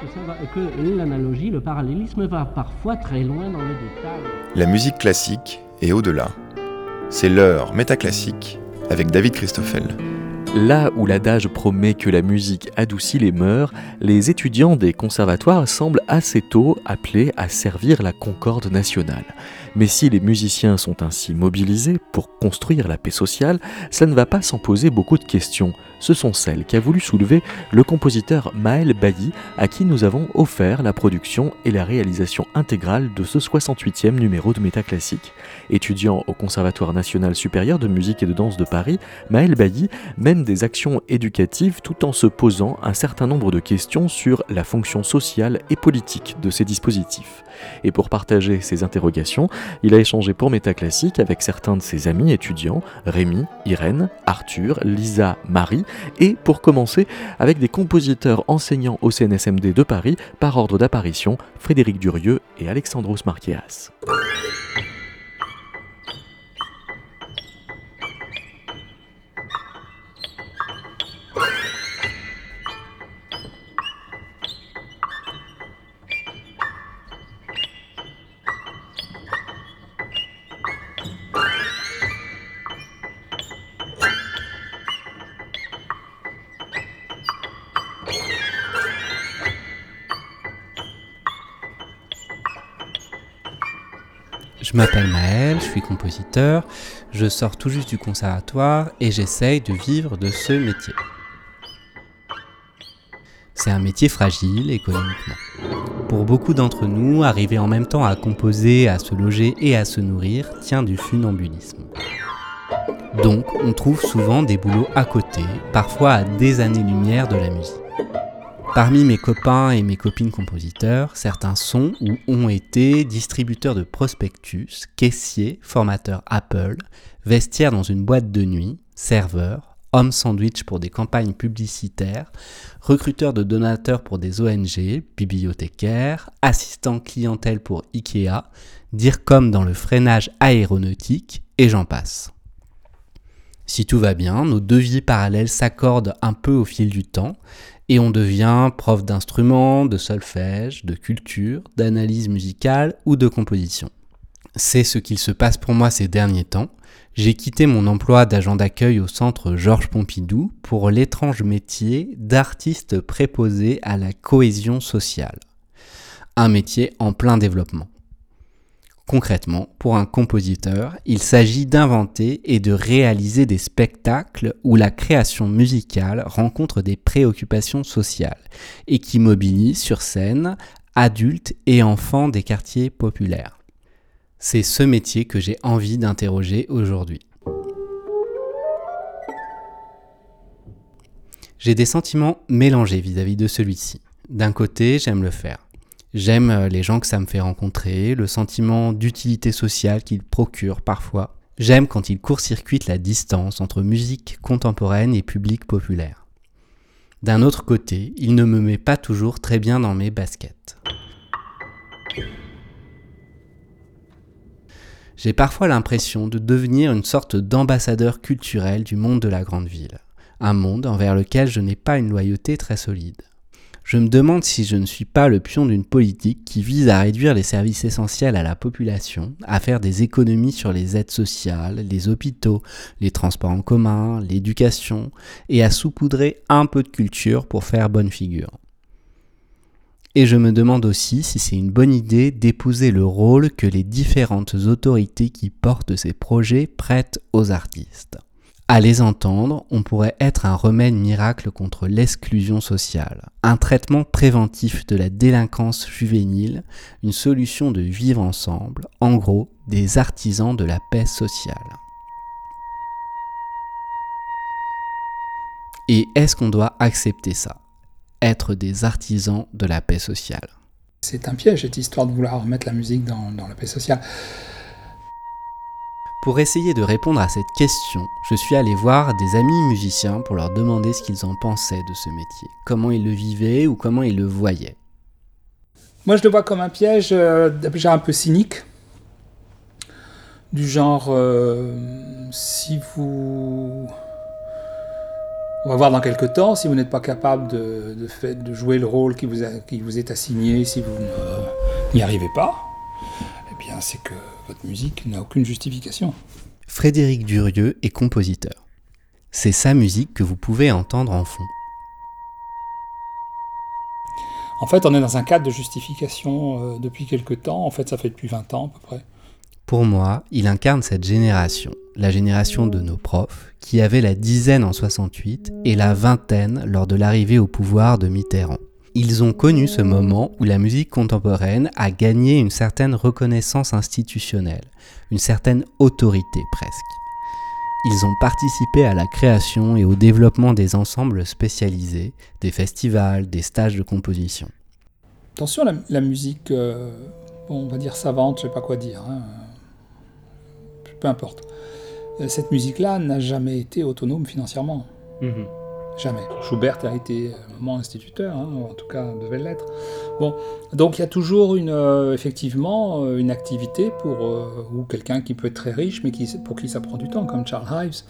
que, que l'analogie, le parallélisme va parfois très loin dans le détail. La musique classique est au-delà. C'est l'heure métaclassique avec David Christoffel. Là où l'adage promet que la musique adoucit les mœurs, les étudiants des conservatoires semblent assez tôt appelés à servir la concorde nationale. Mais si les musiciens sont ainsi mobilisés pour construire la paix sociale, cela ne va pas sans poser beaucoup de questions. Ce sont celles qu'a voulu soulever le compositeur Maël Bailly, à qui nous avons offert la production et la réalisation intégrale de ce 68e numéro de Métaclassique. Étudiant au Conservatoire national supérieur de musique et de danse de Paris, Maël Bailly mène des actions éducatives tout en se posant un certain nombre de questions sur la fonction sociale et politique de ces dispositifs. Et pour partager ces interrogations, il a échangé pour Métaclassique avec certains de ses amis étudiants, Rémi, Irène, Arthur, Lisa, Marie, et pour commencer avec des compositeurs enseignants au CNSMD de Paris par ordre d'apparition, Frédéric Durieux et Alexandros Marqueas. Je m'appelle Maël, je suis compositeur, je sors tout juste du conservatoire et j'essaye de vivre de ce métier. C'est un métier fragile économiquement. Pour beaucoup d'entre nous, arriver en même temps à composer, à se loger et à se nourrir tient du funambulisme. Donc, on trouve souvent des boulots à côté, parfois à des années-lumière de la musique. Parmi mes copains et mes copines compositeurs, certains sont ou ont été distributeurs de prospectus, caissiers, formateurs Apple, vestiaires dans une boîte de nuit, serveurs, hommes sandwich pour des campagnes publicitaires, recruteurs de donateurs pour des ONG, bibliothécaires, assistants clientèle pour Ikea, dire comme dans le freinage aéronautique, et j'en passe. Si tout va bien, nos deux vies parallèles s'accordent un peu au fil du temps et on devient prof d'instruments, de solfège, de culture, d'analyse musicale ou de composition. C'est ce qu'il se passe pour moi ces derniers temps. J'ai quitté mon emploi d'agent d'accueil au centre Georges Pompidou pour l'étrange métier d'artiste préposé à la cohésion sociale. Un métier en plein développement. Concrètement, pour un compositeur, il s'agit d'inventer et de réaliser des spectacles où la création musicale rencontre des préoccupations sociales et qui mobilisent sur scène adultes et enfants des quartiers populaires. C'est ce métier que j'ai envie d'interroger aujourd'hui. J'ai des sentiments mélangés vis-à-vis de celui-ci. D'un côté, j'aime le faire. J'aime euh, les gens que ça me fait rencontrer, le sentiment d'utilité sociale qu'il procure parfois. J'aime quand il court-circuite la distance entre musique contemporaine et public populaire. D'un autre côté, il ne me met pas toujours très bien dans mes baskets. J'ai parfois l'impression de devenir une sorte d'ambassadeur culturel du monde de la grande ville, un monde envers lequel je n'ai pas une loyauté très solide je me demande si je ne suis pas le pion d'une politique qui vise à réduire les services essentiels à la population, à faire des économies sur les aides sociales, les hôpitaux, les transports en commun, l'éducation, et à saupoudrer un peu de culture pour faire bonne figure. Et je me demande aussi si c'est une bonne idée d'épouser le rôle que les différentes autorités qui portent ces projets prêtent aux artistes. À les entendre, on pourrait être un remède miracle contre l'exclusion sociale, un traitement préventif de la délinquance juvénile, une solution de vivre ensemble, en gros, des artisans de la paix sociale. Et est-ce qu'on doit accepter ça? Être des artisans de la paix sociale? C'est un piège cette histoire de vouloir remettre la musique dans, dans la paix sociale. Pour essayer de répondre à cette question, je suis allé voir des amis musiciens pour leur demander ce qu'ils en pensaient de ce métier, comment ils le vivaient ou comment ils le voyaient. Moi, je le vois comme un piège euh, déjà un peu cynique, du genre euh, si vous On va voir dans quelques temps si vous n'êtes pas capable de, jouer le rôle qui vous, a, qui vous est assigné, si vous n'y arrivez pas, eh bien c'est que votre musique n'a aucune justification. Frédéric Durieux est compositeur. C'est sa musique que vous pouvez entendre en fond. En fait, on est dans un cadre de justification euh, depuis quelque temps. En fait, ça fait depuis 20 ans à peu près. Pour moi, il incarne cette génération, la génération de nos profs, qui avaient la dizaine en 68 et la vingtaine lors de l'arrivée au pouvoir de Mitterrand. Ils ont connu ce moment où la musique contemporaine a gagné une certaine reconnaissance institutionnelle, une certaine autorité presque. Ils ont participé à la création et au développement des ensembles spécialisés, des festivals, des stages de composition. Attention, la, la musique, euh, bon, on va dire savante, je sais pas quoi dire. Hein peu importe. Euh, cette musique-là n'a jamais été autonome financièrement. Mmh. Jamais. Schubert a été un moment instituteur, hein, en tout cas devait l'être. Bon, donc il y a toujours une, euh, effectivement euh, une activité pour euh, ou quelqu'un qui peut être très riche, mais qui, pour qui ça prend du temps, comme Charles Ives,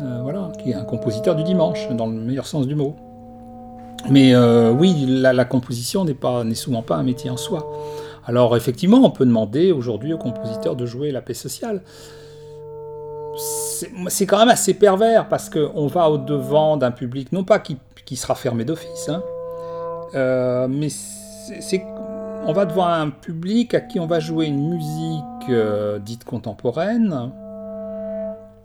euh, voilà, qui est un compositeur du dimanche, dans le meilleur sens du mot. Mais euh, oui, la, la composition n'est pas n'est souvent pas un métier en soi. Alors effectivement, on peut demander aujourd'hui aux compositeurs de jouer la paix sociale. C'est quand même assez pervers parce qu'on va au-devant d'un public, non pas qui, qui sera fermé d'office, hein, euh, mais on va devant un public à qui on va jouer une musique euh, dite contemporaine,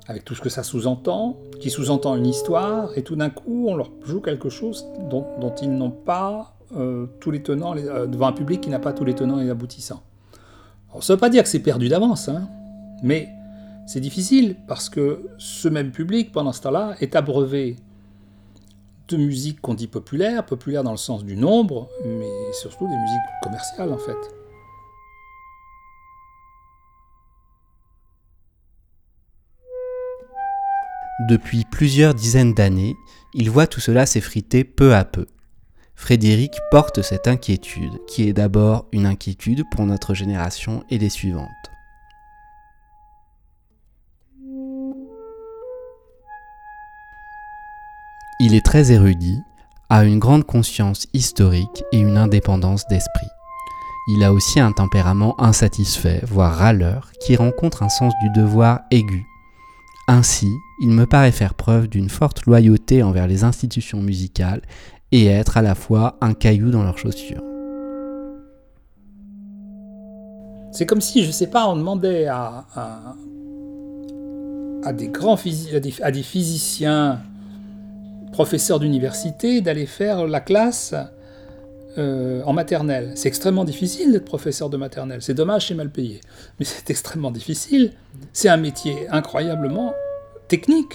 avec tout ce que ça sous-entend, qui sous-entend une histoire, et tout d'un coup on leur joue quelque chose dont, ils n'ont pas euh, tous les tenants, devant un public qui n'a pas tous les tenants et les aboutissants. Alors, ça ne veut pas dire que c'est perdu d'avance, hein, mais c'est difficile parce que ce même public, pendant ce temps-là, est abreuvé de musique qu'on dit populaire, populaire dans le sens du nombre, mais surtout des musiques commerciales en fait. Depuis plusieurs dizaines d'années, il voit tout cela s'effriter peu à peu. Frédéric porte cette inquiétude, qui est d'abord une inquiétude pour notre génération et les suivantes. Il est très érudit, a une grande conscience historique et une indépendance d'esprit. Il a aussi un tempérament insatisfait, voire râleur, qui rencontre un sens du devoir aigu. Ainsi, il me paraît faire preuve d'une forte loyauté envers les institutions musicales et être à la fois un caillou dans leurs chaussures. C'est comme si, je sais pas, on demandait à, des grands à des physiciens, professeurs d'université, d'aller faire la classe euh, en maternelle. C'est extrêmement difficile d'être professeur de maternelle. C'est dommage, c'est mal payé. Mais c'est extrêmement difficile. C'est un métier incroyablement technique.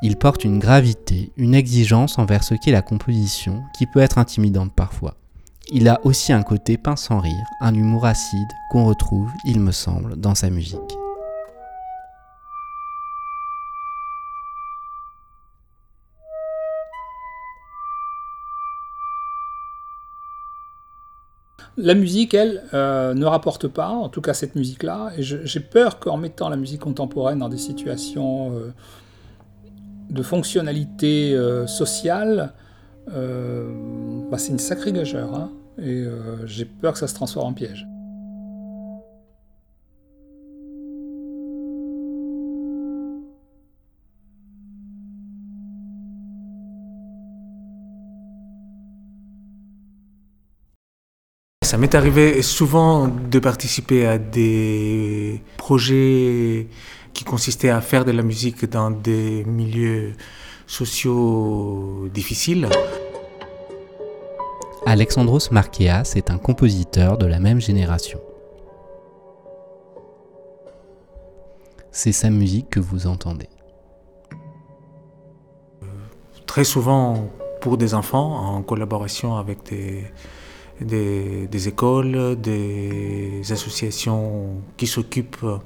Il porte une gravité, une exigence envers ce qu'est la composition, qui peut être intimidante parfois. Il a aussi un côté pince sans rire, un humour acide qu'on retrouve, il me semble, dans sa musique. La musique, elle, euh, ne rapporte pas, en tout cas cette musique-là, et j'ai peur qu'en mettant la musique contemporaine dans des situations euh, de fonctionnalité euh, sociale, bah c'est une sacrée gageure, hein, et euh, j'ai peur que ça se transforme en piège. Ça m'est arrivé souvent de participer à des projets qui consistaient à faire de la musique dans des milieux sociaux difficiles. Alexandros Markeas est un compositeur de la même génération. C'est sa musique que vous entendez. Très souvent pour des enfants, en collaboration avec des, écoles, des associations qui s'occupent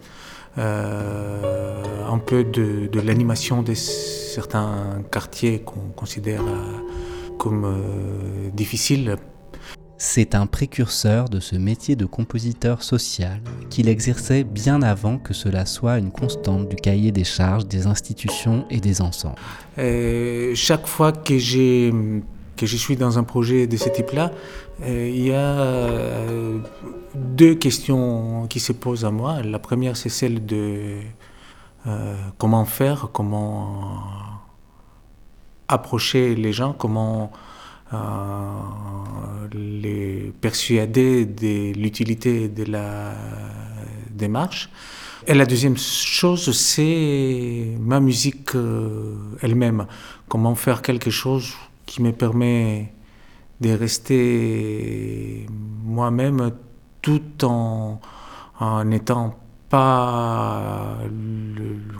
euh, un peu de, de l'animation de certains quartiers qu'on considère euh, comme euh, difficiles. C'est un précurseur de ce métier de compositeur social qu'il exerçait bien avant que cela soit une constante du cahier des charges des institutions et des ensembles. Chaque fois que, je suis dans un projet de ce type-là, euh, il y a euh, deux questions qui se posent à moi. La première, c'est celle de comment faire, comment approcher les gens, comment euh, les persuader de l'utilité de la démarche. Et la deuxième chose, c'est ma musique euh, elle-même. Comment faire quelque chose qui me permet de rester moi-même tout en, n'étant pas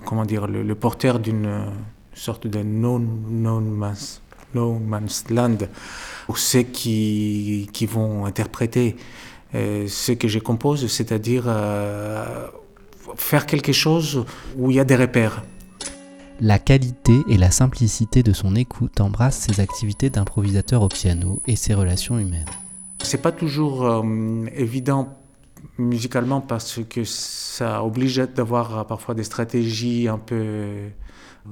comment dire, le, porteur d'une sorte de non-man's no man's land pour ceux qui, qui vont interpréter euh, ce que je compose, c'est-à-dire euh, faire quelque chose où il y a des repères. La qualité et la simplicité de son écoute embrassent ses activités d'improvisateur au piano et ses relations humaines. C'est pas toujours euh, évident musicalement parce que ça oblige d'avoir parfois des stratégies un peu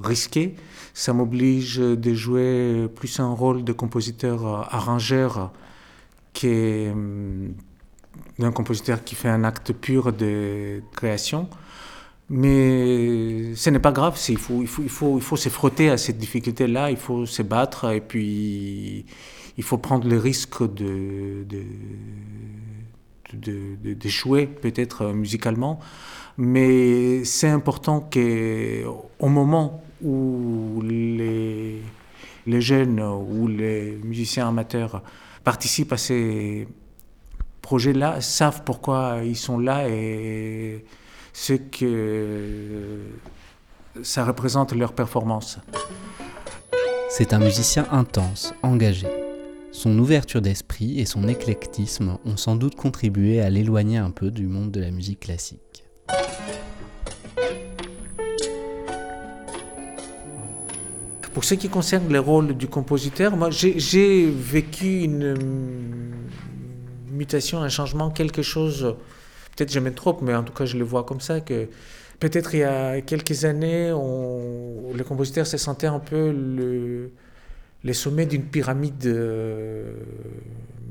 risquées. Ça m'oblige de jouer plus un rôle de compositeur euh, arrangeur qu'un compositeur qui fait un acte pur de création. Mais ce n'est pas grave, il faut, il, se frotter à cette difficulté-là, il faut se battre et puis il faut prendre le risque d'échouer peut-être euh, musicalement, mais c'est important qu'au moment où les, jeunes ou les musiciens amateurs participent à ces projets-là, savent pourquoi ils sont là et ce que ça représente leur performance. C'est un musicien intense, engagé. Son ouverture d'esprit et son éclectisme ont sans doute contribué à l'éloigner un peu du monde de la musique classique. Pour ce qui concerne le rôle du compositeur, moi j'ai vécu une mutation, un changement, quelque chose, peut-être je me trompe, mais en tout cas je le vois comme ça, que peut-être il y a quelques années, on, le compositeur se sentait un peu le, les sommets d'une pyramide euh,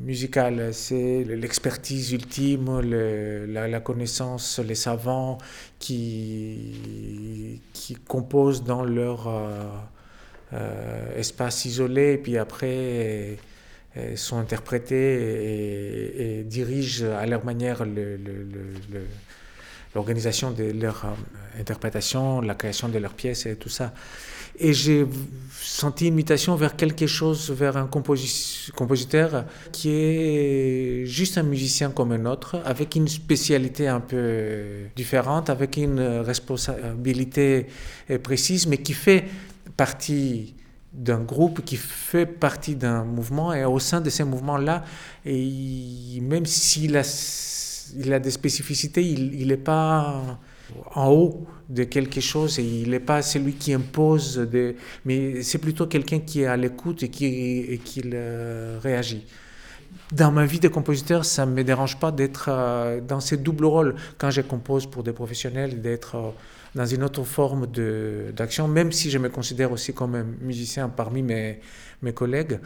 musicale. C'est l'expertise ultime, la, connaissance, les savants qui, qui composent dans leur euh, euh, espace isolé, et puis après sont interprétés et, dirigent à leur manière l'organisation de leur interprétation, la création de leurs pièces et tout ça. Et j'ai senti une mutation vers quelque chose, vers un compositeur qui est juste un musicien comme un autre, avec une spécialité un peu différente, avec une responsabilité précise, mais qui fait partie d'un groupe qui fait partie d'un mouvement. Et au sein de ces mouvements-là, même s'il a, il a des spécificités, il n'est pas en haut de quelque chose et il n'est pas celui qui impose, de, mais c'est plutôt quelqu'un qui est à l'écoute et qui, et qui réagit. Dans ma vie de compositeur, ça ne me dérange pas d'être euh, dans ces doubles rôles quand je compose pour des professionnels, d'être euh, dans une autre forme d'action, même si je me considère aussi comme un musicien parmi mes, mes collègues.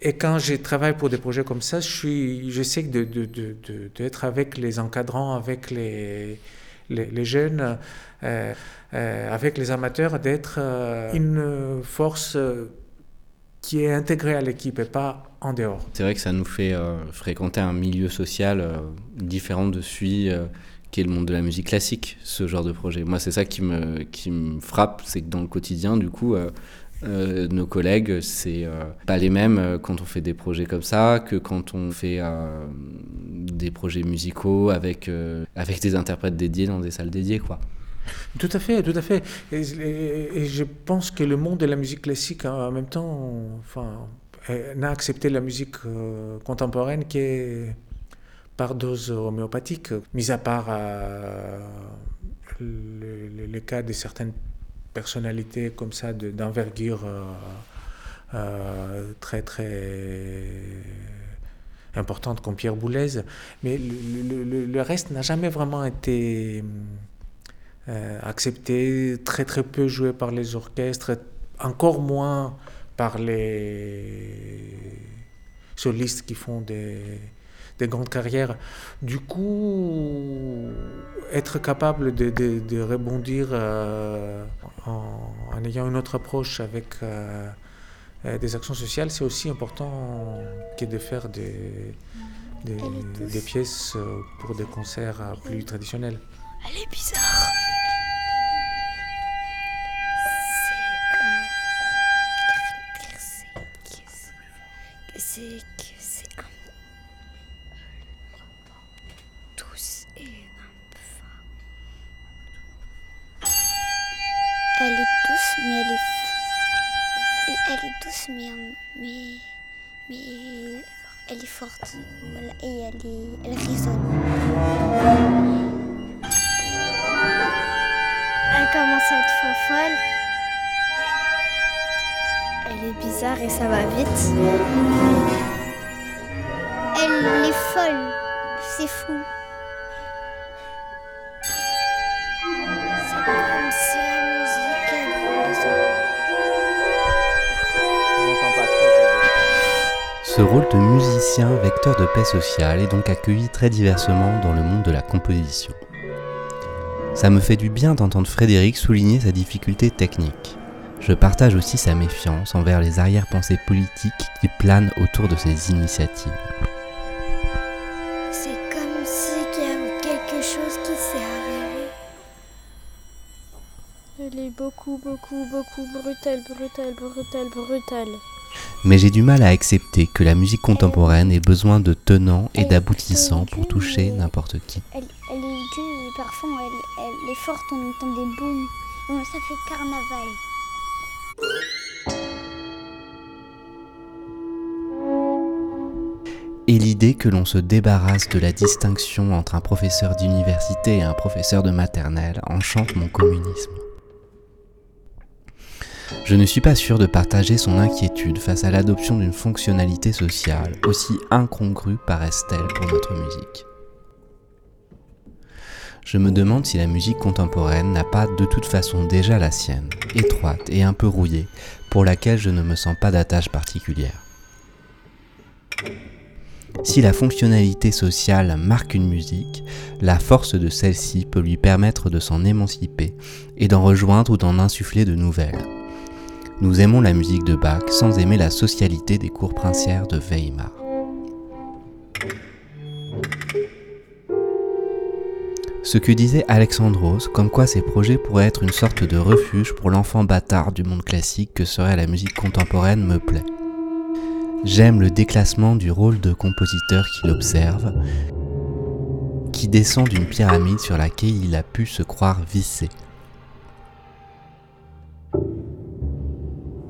Et quand je travaille pour des projets comme ça, je suis, j'essaie d'être de, de, de, avec les encadrants, avec les, les, jeunes, euh, euh, avec les amateurs, d'être euh, une force qui est intégrée à l'équipe et pas en dehors. C'est vrai que ça nous fait fréquenter un milieu social différent de celui qui est le monde de la musique classique, ce genre de projet. Moi, c'est ça qui me, qui me frappe, c'est que dans le quotidien, du coup, euh, nos collègues, c'est euh, pas les mêmes euh, quand on fait des projets comme ça que quand on fait des projets musicaux avec, avec des interprètes dédiés dans des salles dédiées, quoi. Tout à fait, tout à fait. Et, je pense que le monde de la musique classique, hein, en même temps, enfin, n'a accepté la musique contemporaine qui est par dose homéopathique, mis à part le, le, cas de certaines personnalité comme ça d'envergure euh, euh, très très importantes comme Pierre Boulez, mais le, reste n'a jamais vraiment été euh, accepté, très très peu joué par les orchestres, encore moins par les solistes qui font des, des grandes carrières. Du coup, être capable de, de, rebondir euh, en, ayant une autre approche avec euh, euh, des actions sociales, c'est aussi important que de faire des, des, des pièces pour des concerts plus traditionnels. Elle est bizarre. Voilà, et elle, est, elle résonne. Elle commence à être folle. Elle est bizarre et ça va vite. Elle est folle. C'est fou. Ce rôle de musicien vecteur de paix sociale est donc accueilli très diversement dans le monde de la composition. Ça me fait du bien d'entendre Frédéric souligner sa difficulté technique. Je partage aussi sa méfiance envers les arrière-pensées politiques qui planent autour de ces initiatives. C'est comme si il y avait quelque chose qui s'est arrivé. Elle est beaucoup, beaucoup, beaucoup brutale, brutale, brutale, brutale mais j'ai du mal à accepter que la musique contemporaine ait besoin de tenants et d'aboutissants pour toucher n'importe qui. Elle, est dure, parfois elle, est forte, on entend des booms, ça fait carnaval. Et l'idée que l'on se débarrasse de la distinction entre un professeur d'université et un professeur de maternelle enchante mon communisme. Je ne suis pas sûr de partager son inquiétude face à l'adoption d'une fonctionnalité sociale, aussi incongrue paraisse-t-elle pour notre musique. Je me demande si la musique contemporaine n'a pas de toute façon déjà la sienne, étroite et un peu rouillée, pour laquelle je ne me sens pas d'attache particulière. Si la fonctionnalité sociale marque une musique, la force de celle-ci peut lui permettre de s'en émanciper et d'en rejoindre ou d'en insuffler de nouvelles. Nous aimons la musique de Bach sans aimer la socialité des cours princières de Weimar. Ce que disait Alexandros, comme quoi ces projets pourraient être une sorte de refuge pour l'enfant bâtard du monde classique que serait la musique contemporaine, me plaît. J'aime le déclassement du rôle de compositeur qu'il observe, qui descend d'une pyramide sur laquelle il a pu se croire vissé.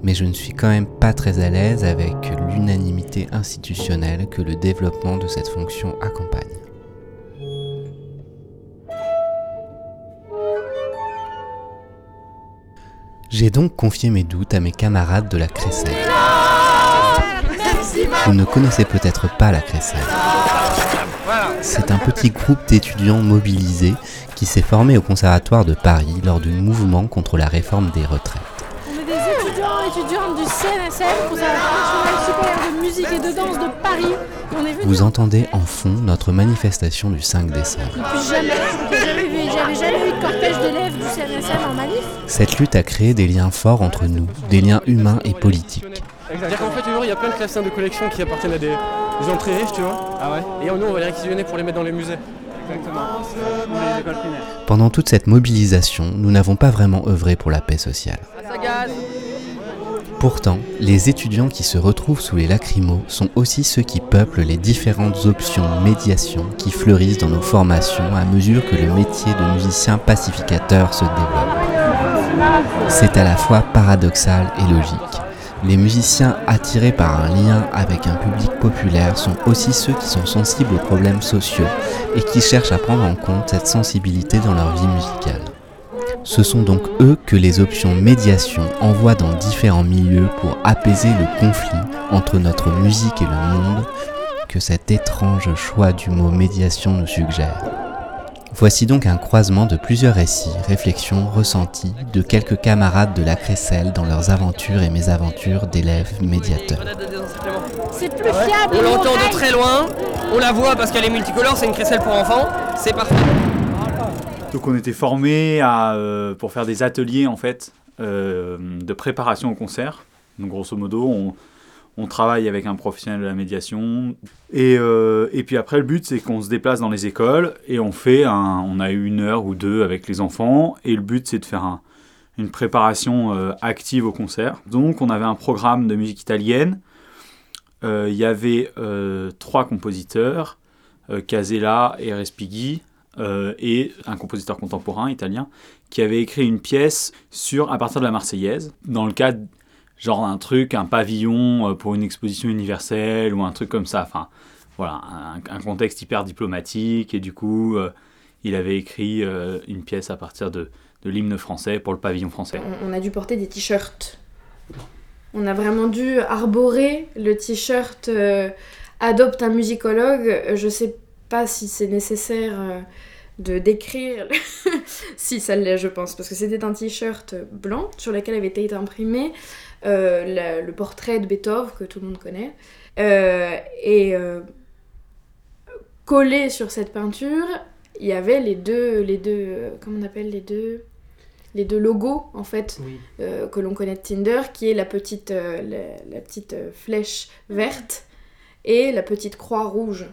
Mais je ne suis quand même pas très à l'aise avec l'unanimité institutionnelle que le développement de cette fonction accompagne. J'ai donc confié mes doutes à mes camarades de la Crécelle. Vous ne connaissez peut-être pas la Crécelle. C'est un petit groupe d'étudiants mobilisés qui s'est formé au Conservatoire de Paris lors du mouvement contre la réforme des retraites étudiante du CNSM, Conservatoire supérieur de musique et de danse de Paris. Vous entendez en fond notre manifestation du 5 décembre. Depuis jamais, j'avais jamais eu de cortège d'élèves du CNSM en manif. Cette lutte a créé des liens forts entre nous, des liens humains et politiques. C'est-à-dire qu'en fait, il y a plein de classes de collection qui appartiennent à des, entrées riches, tu vois. Ah ouais Et nous, on va les réquisitionner pour les mettre dans les musées. Exactement. Pendant toute cette mobilisation, nous n'avons pas vraiment œuvré pour la paix sociale. Pourtant, les étudiants qui se retrouvent sous les lacrymos sont aussi ceux qui peuplent les différentes options médiation qui fleurissent dans nos formations à mesure que le métier de musicien pacificateur se développe. C'est à la fois paradoxal et logique. Les musiciens attirés par un lien avec un public populaire sont aussi ceux qui sont sensibles aux problèmes sociaux et qui cherchent à prendre en compte cette sensibilité dans leur vie musicale. Ce sont donc eux que les options médiation envoient dans différents milieux pour apaiser le conflit entre notre musique et le monde que cet étrange choix du mot médiation nous suggère. Voici donc un croisement de plusieurs récits, réflexions, ressentis de quelques camarades de la Crécelle dans leurs aventures et mésaventures d'élèves médiateurs. C'est plus fiable. On l'entend de très loin, on la voit parce qu'elle est multicolore, c'est une crécelle pour enfants, c'est parfait. Donc on était formés à, euh, pour faire des ateliers en fait euh, de préparation au concert. Donc grosso modo, on, travaille avec un professionnel de la médiation. Et, euh, et puis après, le but, c'est qu'on se déplace dans les écoles et on fait un, on a une heure ou deux avec les enfants. Et le but, c'est de faire un- une préparation active au concert. Donc on avait un programme de musique italienne. Il y avait trois compositeurs, Casella et Respighi, euh, et un compositeur contemporain italien, qui avait écrit une pièce sur, à partir de la Marseillaise, dans le cadre genre un truc, un pavillon euh, pour une exposition universelle ou un truc comme ça. Enfin, voilà, un, contexte hyper diplomatique. Et du coup, euh, il avait écrit une pièce à partir de, de l'hymne français pour le pavillon français. On, a dû porter des t-shirts. On a vraiment dû arborer le t-shirt Adopte un musicologue. Je sais pas si c'est nécessaire euh, de décrire. si, ça l'est, je pense, parce que c'était un t-shirt blanc sur lequel avait été imprimé euh, la- le portrait de Beethoven, que tout le monde connaît. Euh, et collé sur cette peinture, il y avait les deux, les deux, comment on appelle les deux, les deux logos en fait euh, que l'on connaît de Tinder, qui est la petite, euh, la, la petite euh, flèche verte et la petite croix rouge,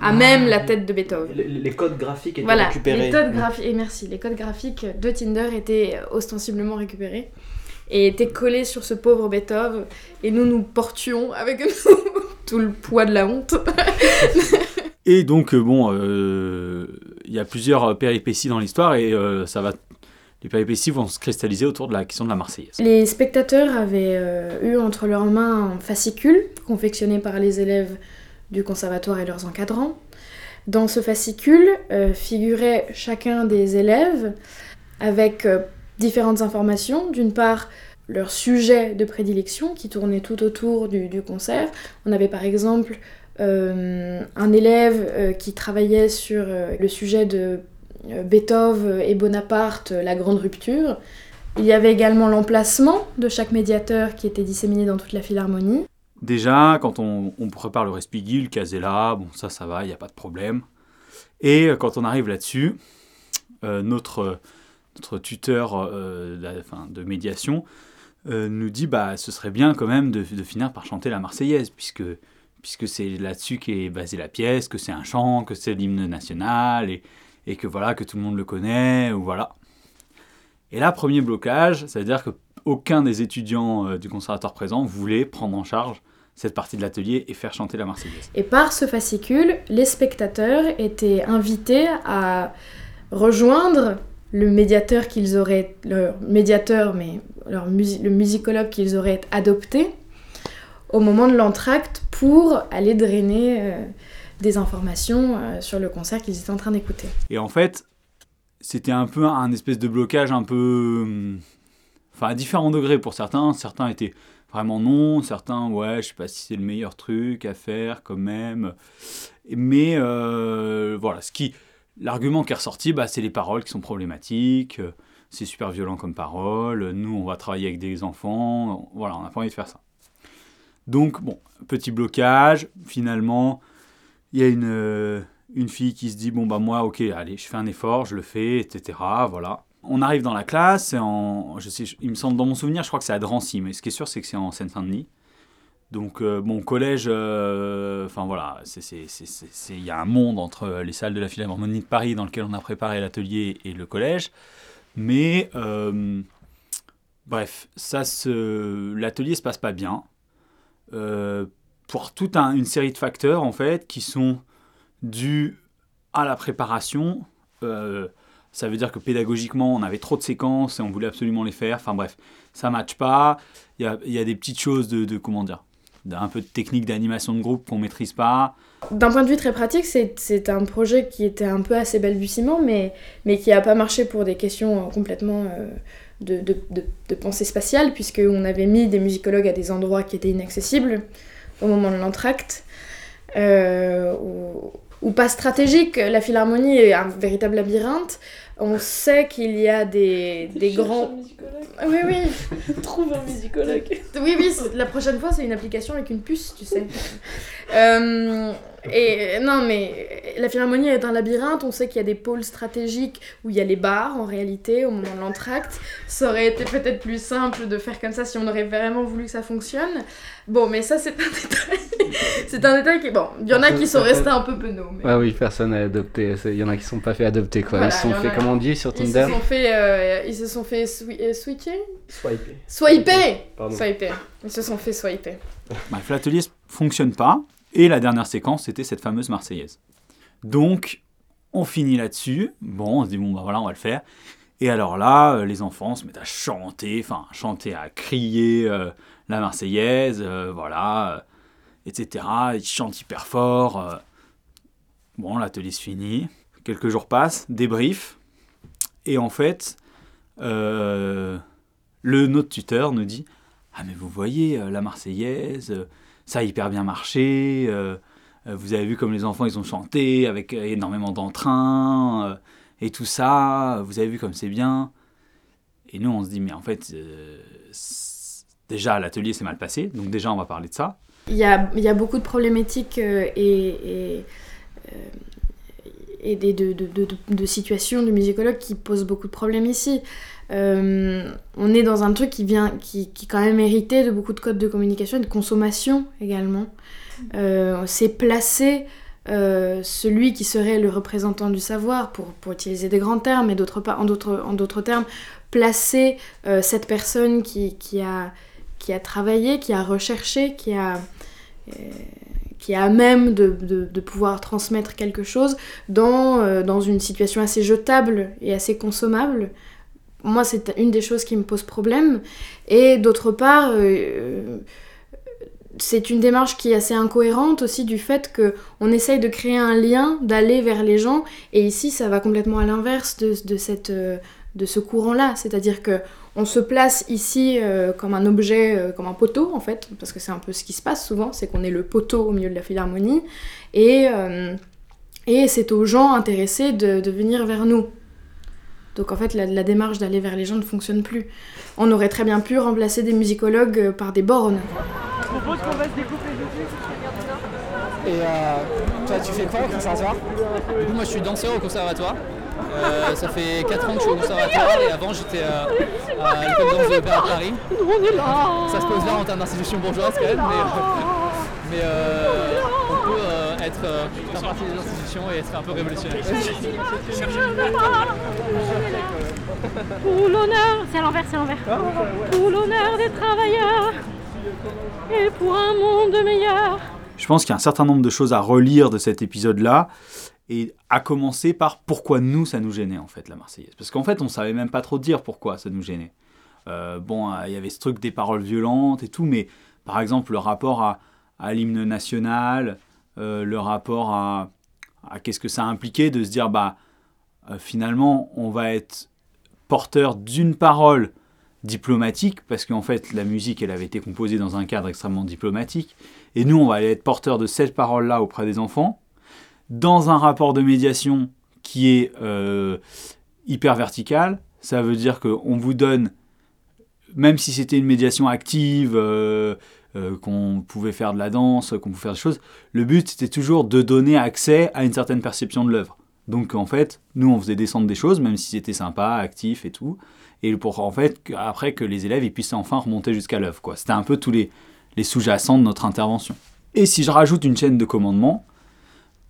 à même la tête de Beethoven. Les, les codes graphiques étaient Voilà, récupérés. les codes graphiques, et merci, les codes graphiques de Tinder étaient ostensiblement récupérés et étaient collés sur ce pauvre Beethoven, et nous nous portions avec nous tout le poids de la honte. Et donc, euh, bon, euh, il y a plusieurs péripéties dans l'histoire et euh, ça va. Les péripéties vont se cristalliser autour de la question de la Marseillaise. Les spectateurs avaient euh, eu entre leurs mains un fascicule confectionné par les élèves du conservatoire et leurs encadrants. Dans ce fascicule euh, figurait chacun des élèves avec euh, différentes informations. D'une part, leur sujet de prédilection qui tournait tout autour du, concert. On avait par exemple euh, un élève euh, qui travaillait sur le sujet de Beethoven et Bonaparte, la grande rupture. Il y avait également l'emplacement de chaque médiateur qui était disséminé dans toute la philharmonie. Déjà, quand on, prépare le Respighi, le Casella, bon, ça, ça va, il n'y a pas de problème. Et euh, quand on arrive là-dessus, euh, notre, notre tuteur euh, de, médiation nous dit bah ce serait bien quand même de, finir par chanter la Marseillaise, puisque, puisque c'est là-dessus qu'est basée la pièce, que c'est un chant, que c'est l'hymne national, et, et que voilà, que tout le monde le connaît, ou voilà. Et là, premier blocage, ça veut dire que aucun des étudiants du conservatoire présent voulait prendre en charge cette partie de l'atelier et faire chanter la Marseillaise. Et par ce fascicule, les spectateurs étaient invités à rejoindre le médiateur qu'ils auraient, leur médiateur, mais leur le musicologue qu'ils auraient adopté au moment de l'entracte pour aller drainer euh, des informations euh, sur le concert qu'ils étaient en train d'écouter. Et en fait, c'était un peu un espèce de blocage un peu... hum, Enfin, à différents degrés pour certains. Certains étaient vraiment non, certains, ouais, je sais pas si c'est le meilleur truc à faire quand même. Mais euh, voilà, ce qui... L'argument qui est ressorti, bah, c'est les paroles qui sont problématiques. C'est super violent comme parole. Nous, on va travailler avec des enfants. Voilà, on n'a pas envie de faire ça. Donc, bon, petit blocage. Finalement, il y a une, une fille qui se dit Bon, bah, moi, ok, allez, je fais un effort, je le fais, etc. Voilà. On arrive dans la classe, en, je sais, il me semble, dans mon souvenir, je crois que c'est à Drancy, mais ce qui est sûr, c'est que c'est en Seine-Saint-Denis. Donc, euh, bon, collège, euh, enfin voilà, il y a un monde entre les salles de la Philharmonie de Paris dans lequel on a préparé l'atelier et le collège. Mais, euh, bref, ça se, l'atelier se passe pas bien. Pour toute un- une série de facteurs, en fait, qui sont dus à la préparation. Ça veut dire que pédagogiquement, on avait trop de séquences et on voulait absolument les faire. Enfin bref, ça matche pas. Il y a, des petites choses de, comment dire, d'un peu de technique d'animation de groupe qu'on maîtrise pas. D'un point de vue très pratique, c'est un projet qui était un peu assez balbutiement, mais, qui n'a pas marché pour des questions euh, complètement euh, de pensée spatiale, puisqu'on avait mis des musicologues à des endroits qui étaient inaccessibles au moment de l'entracte. euh, ou, ou pas stratégique. La Philharmonie est un véritable labyrinthe. On sait qu'il y a des, des grands. Oui, oui. Trouve un musicologue. Oui, oui, la prochaine fois, c'est une application avec une puce, tu sais. Euh, et non, mais la Philharmonie est un labyrinthe. On sait qu'il y a des pôles stratégiques où il y a les bars, en réalité, au moment de l'entracte. Ça aurait été peut-être plus simple de faire comme ça si on aurait vraiment voulu que ça fonctionne. Bon, mais ça, c'est un détail. c'est un détail qui. Bon, il y en a qui sont restés un peu penauds. mais- Ouais, oui, personne n'a adopté. Il y en a qui sont pas fait adopter, quoi. Voilà, ils se sont fait, a- comment on dit sur Ils se Tinder sont fait, euh, ils se sont fait swi- euh, switcher Swiper. Swiper Pardon. Swiper. Ils se sont fait swiper. Bref, l'atelier ne fonctionne pas. Et la dernière séquence, c'était cette fameuse Marseillaise. Donc, on finit là-dessus. Bon, on se dit, bon, bah voilà, on va le faire. Et alors là, euh, les enfants se mettent à chanter, enfin, chanter, à crier euh, la Marseillaise, euh, voilà, etc. Ils chantent hyper fort. Bon, l'atelier se finit. Quelques jours passent, débrief. Et en fait, le notre tuteur nous dit Ah, mais vous voyez, la Marseillaise, ça a hyper bien marché. euh, euh, vous avez vu comme les enfants, ils ont chanté avec euh, énormément d'entrain et tout ça. Vous avez vu comme c'est bien. Et nous, on se dit Mais en fait, euh, déjà, l'atelier s'est mal passé. Donc, déjà, on va parler de ça. Il y a, beaucoup de problématiques et, et, et de, de, de, de situations du musicologue qui posent beaucoup de problèmes ici. Euh, on est dans un truc qui vient, qui, qui est quand même hérité de beaucoup de codes de communication et de consommation également. Euh, c'est placer euh, celui qui serait le représentant du savoir, pour, pour utiliser des grands termes, et d'autres en d'autres termes, placer euh, cette personne qui, qui, a, qui a travaillé, qui a recherché, qui a, qui est à même de, de, pouvoir transmettre quelque chose dans, dans une situation assez jetable et assez consommable. Moi, c'est une des choses qui me pose problème. Et d'autre part, euh, c'est une démarche qui est assez incohérente aussi du fait que on essaye de créer un lien, d'aller vers les gens, et ici ça va complètement à l'inverse de, euh, ce courant-là, c'est-à-dire que on se place ici euh, comme un objet, comme un poteau en fait, parce que c'est un peu ce qui se passe souvent, c'est qu'on est le poteau au milieu de la philharmonie, et, et c'est aux gens intéressés de venir vers nous. Donc en fait, la, la démarche d'aller vers les gens ne fonctionne plus. On aurait très bien pu remplacer des musicologues euh, par des bornes. Je propose qu'on va se découper Et euh, toi, tu fais quoi au conservatoire? Du coup, moi je suis danseur au conservatoire. Euh, ça fait 4 ans que je suis au conservatoire et avant j'étais euh, à l'école de danse de l'Opéra Paris. On est là Ça se pose là en termes d'institution bourgeoise quand même, mais, euh, mais être, euh, faire partie des institutions et être un peu révolutionnaire. Pour l'honneur, c'est à l'envers, c'est à l'envers. Pour l'honneur des travailleurs et pour un monde meilleur. Je pense qu'il y a un certain nombre de choses à relire de cet épisode-là, et à commencer par pourquoi nous, ça nous gênait, en fait, la Marseillaise. Parce qu'en fait, on savait même pas trop dire pourquoi ça nous gênait. Euh, bon, euh, il y avait ce truc des paroles violentes et tout, mais par exemple, le rapport à, à l'hymne national, euh, le rapport à, à qu'est-ce que ça impliquait de se dire, bah, euh, finalement, on va être porteur d'une parole diplomatique, parce qu'en fait, la musique, elle avait été composée dans un cadre extrêmement diplomatique, et nous, on va aller être porteur de cette parole-là auprès des enfants, dans un rapport de médiation qui est euh, hyper vertical. Ça veut dire qu'on vous donne, même si c'était une médiation active, euh, euh, qu'on pouvait faire de la danse, qu'on pouvait faire des choses, le but c'était toujours de donner accès à une certaine perception de l'œuvre. Donc en fait, nous on faisait descendre des choses, même si c'était sympa, actif et tout, et pour en fait après que les élèves ils puissent enfin remonter jusqu'à l'œuvre. C'était un peu tous les, sous-jacents de notre intervention. Et si je rajoute une chaîne de commandement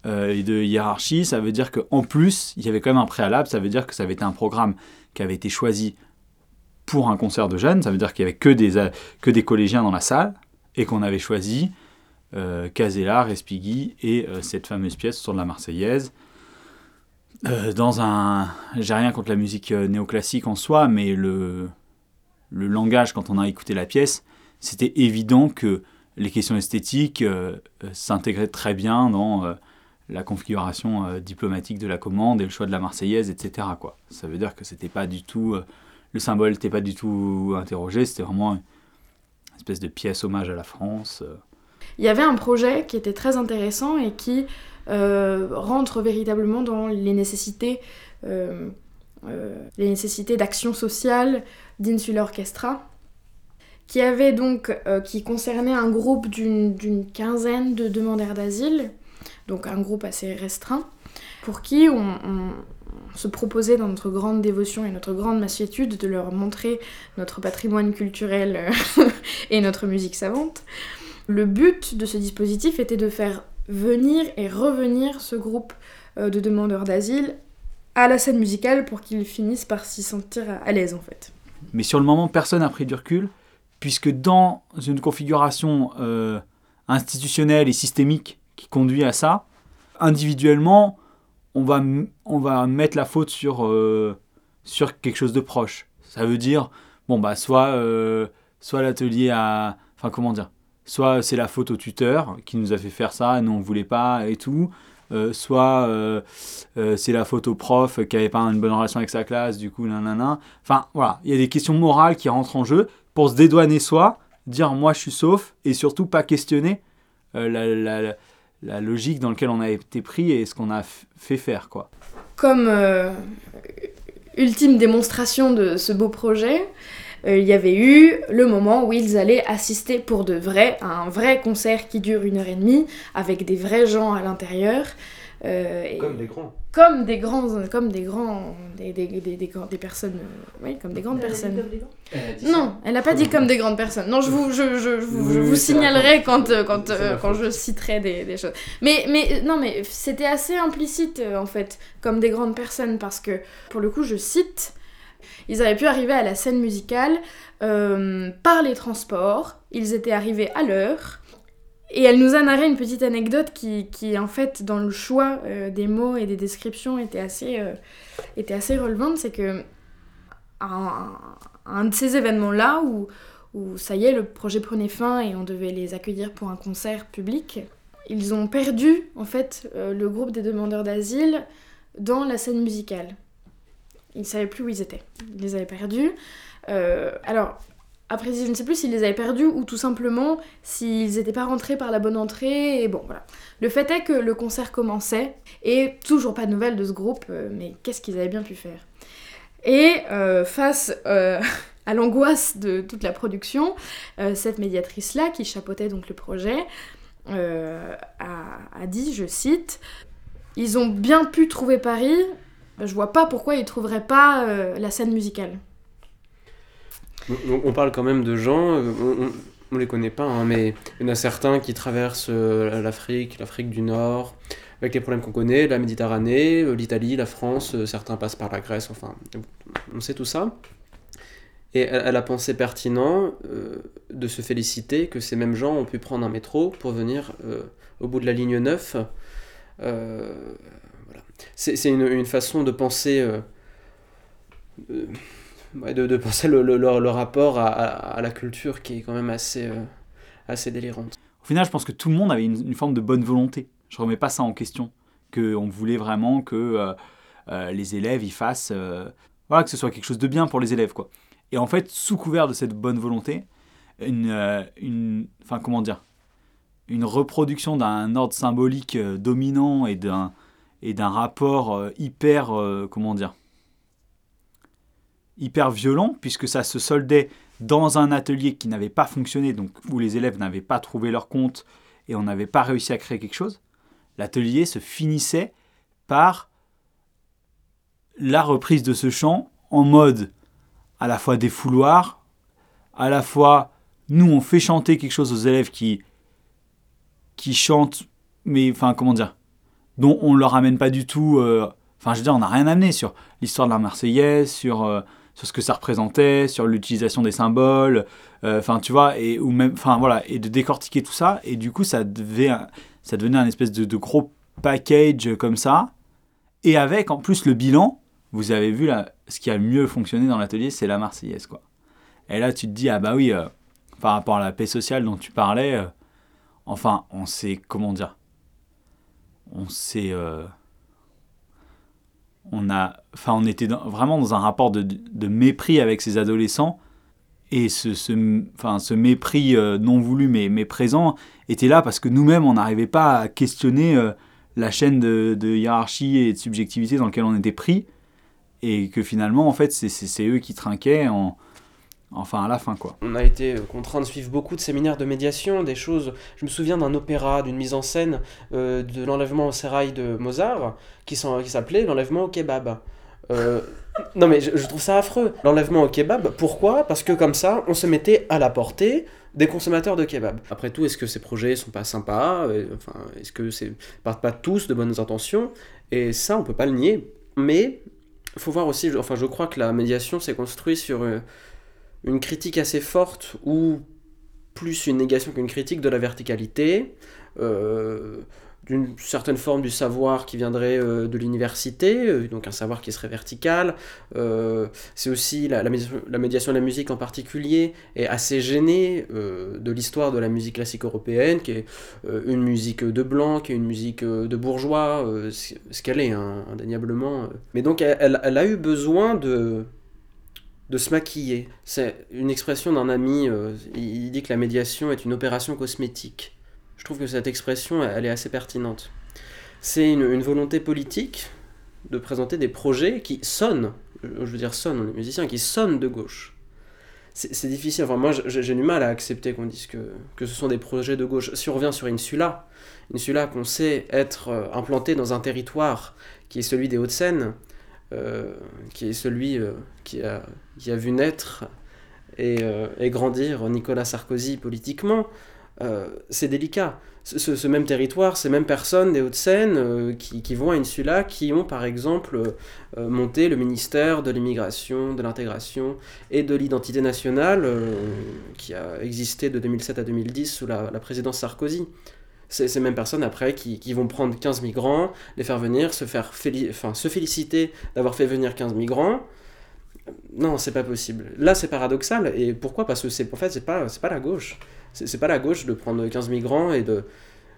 euh, et de hiérarchie, ça veut dire qu'en plus, il y avait quand même un préalable, ça veut dire que ça avait été un programme qui avait été choisi pour un concert de jeunes, ça veut dire qu'il n'y avait que des, a- que des collégiens dans la salle, et qu'on avait choisi euh, Casella, Respighi et euh, cette fameuse pièce sur la Marseillaise. Euh, dans un. J'ai rien contre la musique euh, néoclassique en soi, mais le, le langage, quand on a écouté la pièce, c'était évident que les questions esthétiques s'intégraient très bien dans la configuration diplomatique de la commande et le choix de la Marseillaise, etc. Ça veut dire que c'était pas du tout. le symbole n'était pas du tout interrogé, c'était vraiment espèce de pièce hommage à la France. euh. il y avait un projet qui était très intéressant et qui euh, rentre véritablement dans les nécessités, euh, nécessités d'action sociale d'Insula Orchestra, qui avait donc, qui concernait un groupe d'une quinzaine de demandeurs d'asile, donc un groupe assez restreint, pour qui on se proposait dans notre grande dévotion et notre grande massitude de leur montrer notre patrimoine culturel euh, et notre musique savante. Le but de ce dispositif était de faire venir et revenir ce groupe euh, de demandeurs d'asile à la scène musicale pour qu'ils finissent par s'y sentir à- à l'aise en fait. Mais sur le moment, personne n'a pris du recul, puisque dans une configuration euh, institutionnelle et systémique qui conduit à ça, individuellement, on va, on va mettre la faute sur, euh, sur quelque chose de proche. Ça veut dire, bon, bah, soit, euh, soit l'atelier a. Enfin, comment dire Soit c'est la faute au tuteur qui nous a fait faire ça, nous on voulait pas et tout. Euh, soit c'est la faute au prof qui avait pas une bonne relation avec sa classe, du coup, nanana. Enfin, voilà, il y a des questions morales qui rentrent en jeu pour se dédouaner soi, dire moi je suis sauf, et surtout pas questionner la- la logique dans laquelle on a été pris et ce qu'on a fait faire, quoi. Comme euh, ultime démonstration de ce beau projet, euh, il y avait eu le moment où ils allaient assister pour de vrai à un vrai concert qui dure une heure et demie, avec des vrais gens à l'intérieur. euh, et- Comme des grands. Comme des grands, comme des grands, des, des, des, des des personnes, euh, oui, comme des grandes personnes. Non, elle n'a pas dit comme des grandes personnes. Non, je vous, je, je, je vous, je signalerai quand, euh, quand, euh, quand je citerai des, des choses. Mais, mais non, mais c'était assez implicite en fait, comme des grandes personnes, parce que pour le coup, je cite, ils avaient pu arriver à la scène musicale euh, par les transports, ils étaient arrivés à l'heure. Et elle nous a narré une petite anecdote qui, qui en fait, dans le choix euh, des mots et des descriptions, était assez, euh, était assez relevante. C'est que un, de ces événements-là où, où ça y est, le projet prenait fin et on devait les accueillir pour un concert public, ils ont perdu en fait euh, le groupe des demandeurs d'asile dans la scène musicale. Ils ne savaient plus où ils étaient. Ils les avaient perdus. Alors, après, je ne sais plus s'ils les avaient perdus ou tout simplement s'ils n'étaient pas rentrés par la bonne entrée. Bon, voilà. Le fait est que le concert commençait et toujours pas de nouvelles de ce groupe, euh, mais qu'est-ce qu'ils avaient bien pu faire Et euh, face euh, à l'angoisse de toute la production, cette médiatrice-là, qui chapeautait donc le projet, a, a dit, je cite, Ils ont bien pu trouver Paris, je vois pas pourquoi ils trouveraient pas la scène musicale. On parle quand même de gens, euh, on, on les connaît pas, hein, mais il y en a certains qui traversent euh, l'Afrique, l'Afrique du Nord, avec les problèmes qu'on connaît, la Méditerranée, euh, l'Italie, la France, certains passent par la Grèce, enfin, on sait tout ça. Et elle, a pensé pertinent de se féliciter que ces mêmes gens ont pu prendre un métro pour venir au bout de la ligne 9. Euh, voilà. C'est c'est une, une façon de penser. De, de penser le, rapport à, la culture qui est quand même assez, euh, assez délirante. Au final, je pense que tout le monde avait une, forme de bonne volonté. Je remets pas ça en question. Qu'on voulait vraiment que euh, euh, les élèves y fassent. voilà, que ce soit quelque chose de bien pour les élèves, quoi. Et en fait, sous couvert de cette bonne volonté, une. une enfin, comment dire Une reproduction d'un ordre symbolique dominant et d'un et d'un rapport hyper. comment dire hyper violent, puisque ça se soldait dans un atelier qui n'avait pas fonctionné, donc où les élèves n'avaient pas trouvé leur compte et on n'avait pas réussi à créer quelque chose, l'atelier se finissait par la reprise de ce chant en mode à la fois défouloir, à la fois nous on fait chanter quelque chose aux élèves qui qui chantent, mais enfin comment dire, dont on leur amène pas du tout. euh, Enfin, je veux dire, on n'a rien amené sur l'histoire de la Marseillaise, sur euh, sur ce que ça représentait, sur l'utilisation des symboles, euh, enfin tu vois, et ou même, voilà, et de décortiquer tout ça, et du coup ça devait, ça devenait un espèce de, gros package comme ça, et avec en plus le bilan, vous avez vu là, ce qui a mieux fonctionné dans l'atelier, c'est la Marseillaise quoi. Et là tu te dis ah bah oui, euh, par rapport à la paix sociale dont tu parlais, euh, enfin on sait comment dire, on sait on a, enfin, on était vraiment dans un rapport de, de mépris avec ces adolescents Et ce, ce, enfin, ce mépris euh, non voulu mais, mais présent était là parce que nous-mêmes, on n'arrivait pas à questionner euh, la chaîne de, hiérarchie et de subjectivité dans laquelle on était pris. Et que finalement, en fait, c'est eux qui trinquaient en, enfin à la fin, quoi. On a été contraint de suivre beaucoup de séminaires de médiation, des choses. Je me souviens d'un opéra, d'une mise en scène euh, de l'enlèvement au sérail de Mozart, qui s'appelait L'enlèvement au kebab. Euh, non mais je, je trouve ça affreux. L'enlèvement au kebab, pourquoi? Parce que comme ça, on se mettait à la portée des consommateurs de kebab. Après tout, est-ce que ces projets sont pas sympas? Enfin, est-ce que c'est partent pas tous de bonnes intentions? Et ça, on peut pas le nier. Mais il faut voir aussi, enfin, je crois que la médiation s'est construite sur euh, une critique assez forte ou plus une négation qu'une critique de la verticalité, euh, d'une certaine forme du savoir qui viendrait euh, de l'université, euh, donc un savoir qui serait vertical. C'est aussi la, médiation, de la musique en particulier est assez gênée de l'histoire de la musique classique européenne, qui est une musique de blanc, qui est une musique de bourgeois, ce qu'elle est, hein, indéniablement. Mais donc elle a eu besoin de de se maquiller. C'est une expression d'un ami, euh, il dit que la médiation est une opération cosmétique. Je trouve que cette expression, elle est assez pertinente. C'est une, volonté politique de présenter des projets qui sonnent, je veux dire sonnent, on est musicien, qui sonnent de gauche. C'est difficile, enfin moi j'ai du mal à accepter qu'on dise que, que ce sont des projets de gauche. Si on revient sur Insula, Insula qu'on sait être euh, implanté dans un territoire qui est celui des Hauts-de-Seine, euh, qui est celui euh, qui, a, vu naître et, euh, grandir Nicolas Sarkozy politiquement, euh, c'est délicat. Ce, même territoire, ces mêmes personnes des Hauts-de-Seine euh, qui, vont à Insula, qui ont par exemple euh, monté le ministère de l'immigration, de l'intégration et de l'identité nationale euh, qui a existé de 2007 à 2010 sous la présidence Sarkozy. C'est ces mêmes personnes après qui, qui vont prendre 15 migrants, les faire venir, se, faire enfin, se féliciter d'avoir fait venir 15 migrants. Non, c'est pas possible. Là, c'est paradoxal. Et pourquoi? Parce que en fait, c'est pas, pas la gauche. C'est pas la gauche de prendre 15 migrants et de,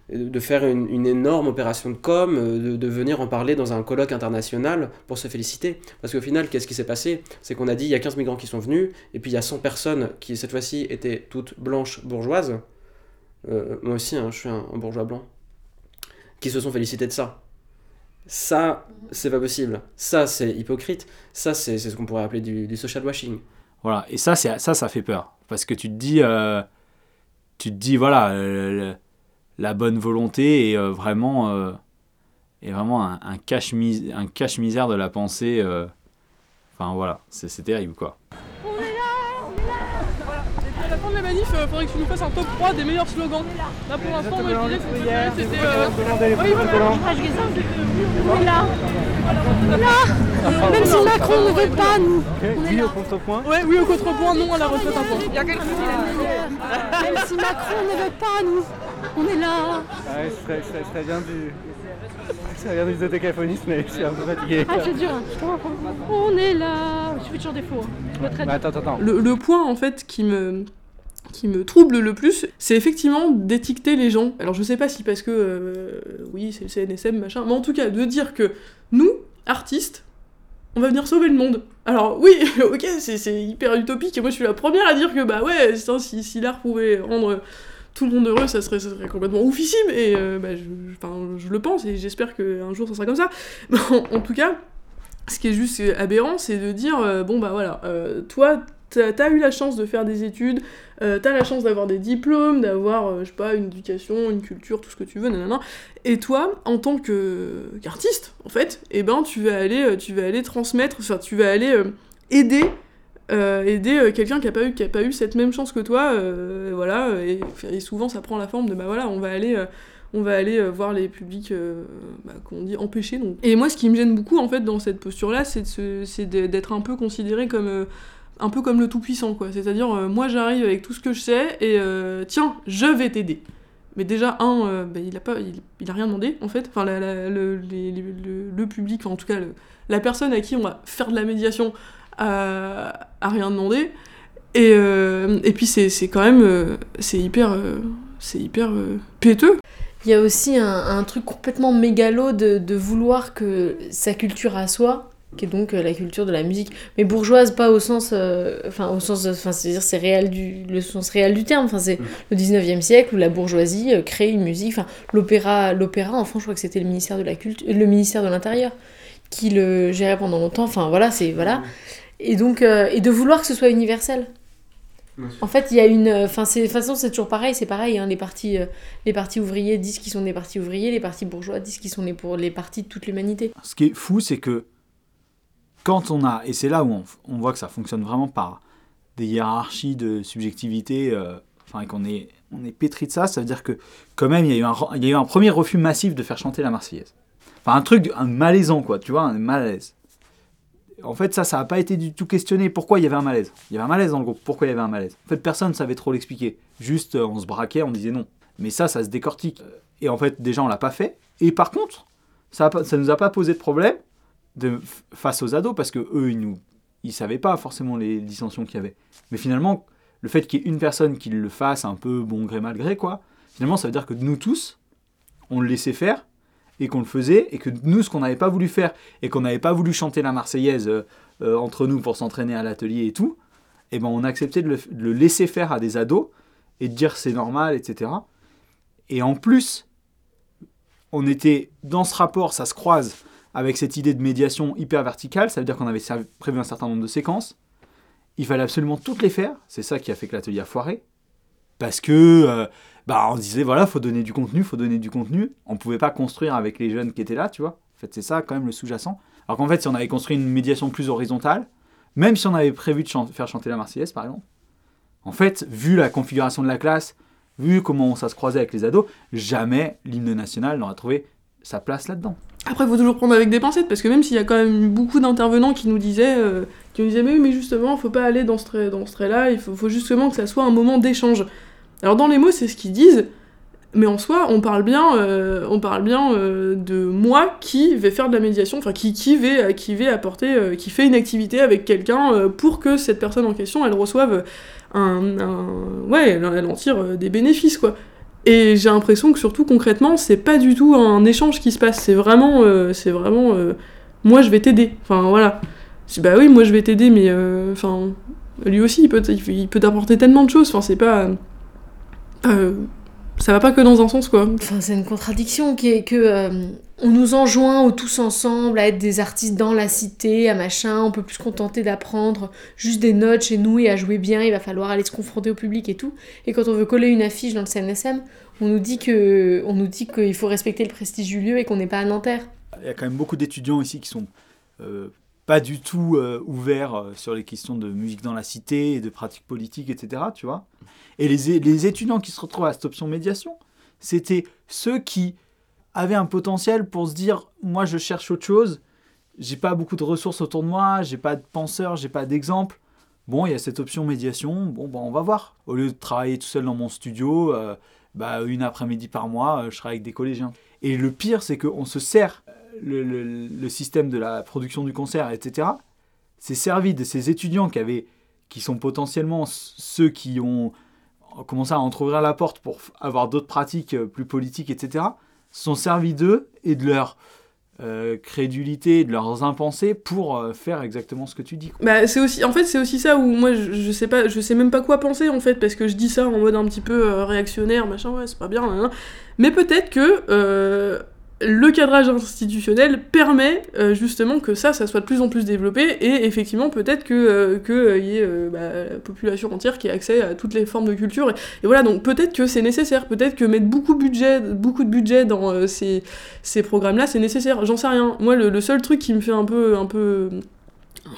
de faire une, une énorme opération de com, euh, de, de venir en parler dans un colloque international pour se féliciter. Parce qu'au final, qu'est-ce qui s'est passé? C'est qu'on a dit il y a 15 migrants qui sont venus, et puis il y a 100 personnes qui, cette fois-ci, étaient toutes blanches bourgeoises. Euh, moi aussi, hein, je suis un, un bourgeois blanc. Qui se sont félicités de ça. Ça, c'est pas possible. Ça, c'est hypocrite. Ça, c'est ce qu'on pourrait appeler du, du social washing. Voilà, et ça, c'est- ça, ça fait peur. Parce que tu te dis, euh, tu te dis voilà, euh, la bonne volonté est euh, vraiment, euh, est vraiment un, un cache-mis- un cache-misère de la pensée. euh, Enfin voilà, c'est c'est terrible quoi. Il faudrait que tu nous fasses un top 3 des meilleurs slogans. Là pour l'instant, moi je disais que c'était. c'était, euh, oui, voilà. On est là. Là. Même si Macron ne veut pas, nous. Oui au contrepoint. Ouais, oui au contrepoint, non à la retraite à point. Il y a quelqu'un Même si Macron ne veut pas, nous. On est là. Ouais, ce serait, ce serait bien du. Ce serait bien du zotégaphonisme, mais je suis un peu fatigué. Ah, c'est dur. hein. On est là. Je fais toujours des faux. hein. Attends, attends, attends. Le, le point en fait qui me qui me trouble le plus, c'est effectivement d'étiqueter les gens. Alors je sais pas si parce que euh, oui c'est le CNSM machin, mais en tout cas de dire que nous artistes on va venir sauver le monde. Alors oui, ok, c'est hyper utopique, et moi je suis la première à dire que bah ouais, si, si l'art pouvait rendre tout le monde heureux, ça serait, ça serait complètement oufissime, et euh, bah, je, le pense, et j'espère qu'un jour ça sera comme ça. Mais en, en tout cas, ce qui est juste aberrant, c'est de dire, euh, bon bah voilà, euh, toi, t'as as eu la chance de faire des études, euh, t'as la chance d'avoir des diplômes, d'avoir, euh, je sais pas, une éducation, une culture, tout ce que tu veux, nanana. Et toi, en tant qu'artiste, en fait, eh ben tu vas aller, euh, transmettre, enfin tu vas aller aider. quelqu'un qui a pas eu cette même chance que toi voilà et, souvent ça prend la forme de bah voilà on va aller voir les publics bah, empêchés et moi ce qui me gêne beaucoup en fait dans cette posture là c'est d'être un peu considéré comme un peu comme le tout puissant quoi. C'est à dire moi j'arrive avec tout ce que je sais et euh, tiens je vais t'aider. Mais déjà un euh, bah, il a pas il, a rien demandé en fait. Enfin le, public en tout cas la personne à qui on va faire de la médiation a, rien demandé. Et, euh, et puis c'est quand même euh, c'est hyper euh, c'est hyper euh, péteux. Il y a aussi un, un truc complètement mégalo de, de vouloir que sa culture à soi qui est donc euh, la culture de la musique. Mais bourgeoise, pas au sens, euh, enfin au sens, enfin c'est-à-dire c'est réel du, le sens réel du terme. Enfin c'est le 19e siècle où la bourgeoisie euh, crée une musique. Enfin l'opéra, l'opéra en France, je crois que c'était le ministère de la culture, le ministère de l'Intérieur qui le gérait pendant longtemps. Enfin voilà, c'est voilà. Et donc euh, et de vouloir que ce soit universel. En fait, il y a une. Enfin, c'est- de toute façon, c'est toujours pareil. C'est pareil. hein, les, partis, euh, les partis ouvriers disent qu'ils sont des partis ouvriers. Les partis bourgeois disent qu'ils sont les, pour les partis de toute l'humanité. Ce qui est fou, c'est que quand on a, et c'est là où on, voit que ça fonctionne vraiment par des hiérarchies de subjectivité, euh, enfin qu'on est, pétri de ça, ça veut dire que quand même il y, a eu un, premier refus massif de faire chanter la Marseillaise. Enfin un truc, un malaisant quoi, tu vois, un malaise. En fait ça, ça n'a pas été du tout questionné. Pourquoi il y avait un malaise Il y avait un malaise dans le groupe. Pourquoi il y avait un malaise? En fait personne ne savait trop l'expliquer. Juste euh, on se braquait, on disait non. Mais ça, ça se décortique. Et en fait déjà on l'a pas fait. Et par contre, ça, ça nous a pas posé de problème face aux ados parce que eux ils nous ils savaient pas forcément les dissensions qu'il y avait. Mais finalement le fait qu'il y ait une personne qui le fasse un peu bon gré mal gré quoi finalement ça veut dire que nous tous on le laissait faire et qu'on le faisait et que nous ce qu'on n'avait pas voulu faire et qu'on n'avait pas voulu chanter la marseillaise euh, euh, entre nous pour s'entraîner à l'atelier et tout et ben on a accepté de le, de le laisser faire à des ados et de dire c'est normal etc et en plus on était dans ce rapport, ça se croise avec cette idée de médiation hyper verticale, ça veut dire qu'on avait prévu un certain nombre de séquences. Il fallait absolument toutes les faire, c'est ça qui a fait que l'atelier a foiré. Parce que, euh, bah, on disait, voilà, faut donner du contenu, faut donner du contenu. On pouvait pas construire avec les jeunes qui étaient là, tu vois. En fait, c'est ça quand même le sous-jacent. Alors qu'en fait, si on avait construit une médiation plus horizontale, même si on avait prévu de faire chanter la Marseillaise, par exemple, en fait, vu la configuration de la classe, vu comment ça se croisait avec les ados, jamais l'hymne national n'aurait trouvé sa place là-dedans. Après, il faut toujours prendre avec des pincettes, parce que même s'il y a quand même beaucoup d'intervenants qui nous disaient, euh, qui nous disaient, mais, mais justement, faut pas aller dans ce trait-là, il faut, justement que ça soit un moment d'échange. Alors dans les mots, c'est ce qu'ils disent, mais en soi, on parle bien, euh, on parle bien euh, de moi qui vais faire de la médiation, enfin qui, qui, vais, qui vais apporter, euh, qui fait une activité avec quelqu'un pour que cette personne en question, elle reçoive un, ouais, elle, en tire des bénéfices, quoi. Et j'ai l'impression que surtout concrètement, c'est pas du tout un échange qui se passe, c'est vraiment, euh, c'est vraiment, euh, moi je vais t'aider. Enfin voilà. Bah oui, moi je vais t'aider, mais euh, enfin, lui aussi il peut, il peut- t'apporter tellement de choses. Enfin c'est pas, ça va pas que dans un sens quoi. Enfin, c'est une contradiction qui est que on nous enjoint au tous ensemble à être des artistes dans la cité, à machin, on peut plus se contenter d'apprendre juste des notes chez nous et à jouer bien, il va falloir aller se confronter au public et tout. Et quand on veut coller une affiche dans le CNSM, on nous dit que on nous dit qu'il faut respecter le prestige du lieu et qu'on n'est pas à Nanterre. Il y a quand même beaucoup d'étudiants ici qui sont euh, pas du tout euh, ouverts euh, sur les questions de musique dans la cité et de pratiques politiques, etc. Tu vois et les, les étudiants qui se retrouvent à cette option médiation, c'était ceux qui avaient un potentiel pour se dire moi je cherche autre chose, j'ai pas beaucoup de ressources autour de moi, j'ai pas de penseurs, j'ai pas d'exemple. Bon, il y a cette option médiation, bon, bah, on va voir. Au lieu de travailler tout seul dans mon studio, euh, bah, une après-midi par mois, euh, je travaille avec des collégiens. Et le pire, c'est qu'on se sert, euh, le, système de la production du concert, etc., c'est servi de ces étudiants qui, avaient, qui sont potentiellement ceux qui ont commencé à entrouvrir la porte pour avoir d'autres pratiques plus politiques, etc., sont servis d'eux et de leur euh, crédulité, de leurs impensés pour euh, faire exactement ce que tu dis. quoi. Bah c'est aussi, en fait c'est aussi ça où moi je, sais pas, je sais même pas quoi penser en fait parce que je dis ça en mode un petit peu euh, réactionnaire machin ouais c'est pas bien, mais peut-être que le cadrage institutionnel permet euh, justement que ça, ça soit de plus en plus développé et effectivement peut-être que euh, que euh, y ait euh, bah, la population entière qui ait accès à toutes les formes de culture et, voilà donc peut-être que c'est nécessaire, peut-être que mettre beaucoup budget, beaucoup de budget dans ces, programmes-là c'est nécessaire, j'en sais rien. Moi le, seul truc qui me fait un peu un peu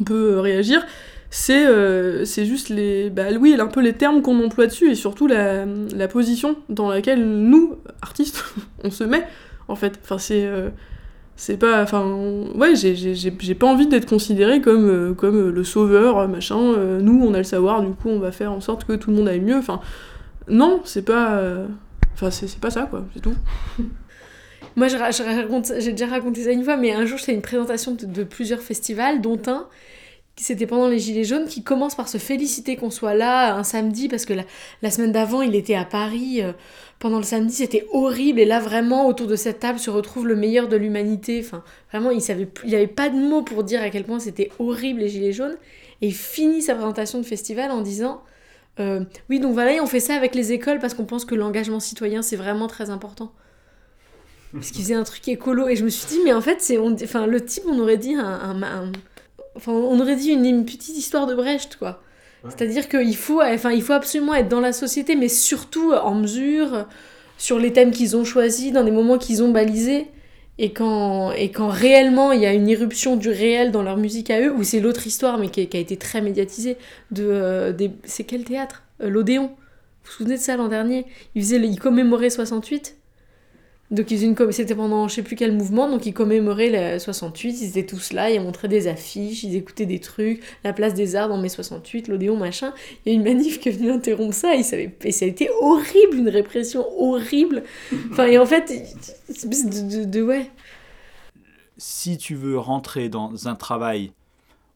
un peu réagir c'est euh, juste les bah un peu les termes qu'on emploie dessus et surtout la position dans laquelle nous artistes on se met en fait. Enfin c'est euh, c'est pas enfin ouais j'ai pas envie d'être considéré comme euh, comme euh, le sauveur machin nous on a le savoir du coup on va faire en sorte que tout le monde aille mieux. Enfin non c'est pas enfin c'est pas ça quoi c'est tout. Moi, je, je j'ai déjà raconté ça une fois, mais un jour, à une présentation de plusieurs festivals, dont un c'était pendant les Gilets jaunes, qui commence par se féliciter qu'on soit là un samedi, parce que la, semaine d'avant, il était à Paris. euh, pendant le samedi, c'était horrible. Et là, vraiment, autour de cette table se retrouve le meilleur de l'humanité. Enfin, vraiment, il savait il n'y avait pas de mots pour dire à quel point c'était horrible les Gilets jaunes. Et il finit sa présentation de festival en disant euh, Oui, donc voilà, et on fait ça avec les écoles parce qu'on pense que l'engagement citoyen, c'est vraiment très important. Parce qu'il faisait un truc écolo. Et je me suis dit, mais en fait, c'est, enfin, le type, on aurait dit un- enfin, on aurait dit une, une petite histoire de Brecht, quoi. C'est-à-dire qu'il faut, enfin, il faut absolument être dans la société, mais surtout en mesure, euh, sur les thèmes qu'ils ont choisis, dans des moments qu'ils ont balisés. Et quand, et quand réellement il y a une irruption du réel dans leur musique à eux, ou c'est l'autre histoire, mais qui, qui a été très médiatisée, de, euh, des, c'est quel théâtre? Euh, L'Odéon. Vous vous souvenez de ça l'an dernier? Ils faisaient, ils commémoraient 68. Donc ils une c'était pendant je sais plus quel mouvement, donc ils commémoraient le 68, ils étaient tous là, ils montraient des affiches, ils écoutaient des trucs, la place des arts dans mai 68, l'Odéon, machin. Il y a une manif qui est venue interrompre ça, ça, avait- et ça a été horrible, une répression horrible. Enfin, et en fait, de, de, de- ouais. si tu veux rentrer dans un travail,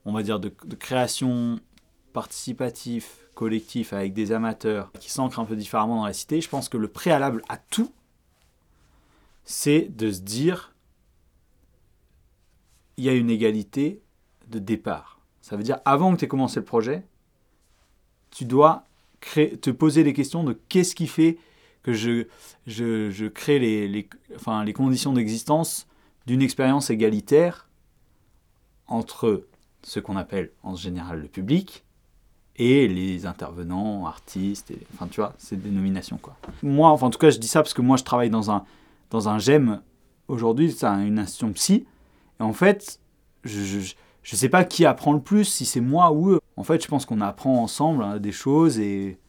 on va dire, de, de création participatif, collectif, avec des amateurs qui s'ancrent un peu différemment dans la cité, je pense que le préalable à tout, c'est de se dire, il y a une égalité de départ. Ça veut dire, avant que tu aies commencé le projet, tu dois te poser les questions de qu'est-ce qui fait que je, je, je crée les, les, enfin, les conditions d'existence d'une expérience égalitaire entre ce qu'on appelle en général le public et les intervenants, artistes, enfin tu vois, ces dénominations quoi. Moi, enfin en tout cas je dis ça parce que moi je travaille dans un, dans un GEM aujourd'hui, c'est un- une institution psy, et en fait, je, je sais pas qui apprend le plus, si c'est moi ou eux. En fait, je pense qu'on apprend ensemble hein, des choses et,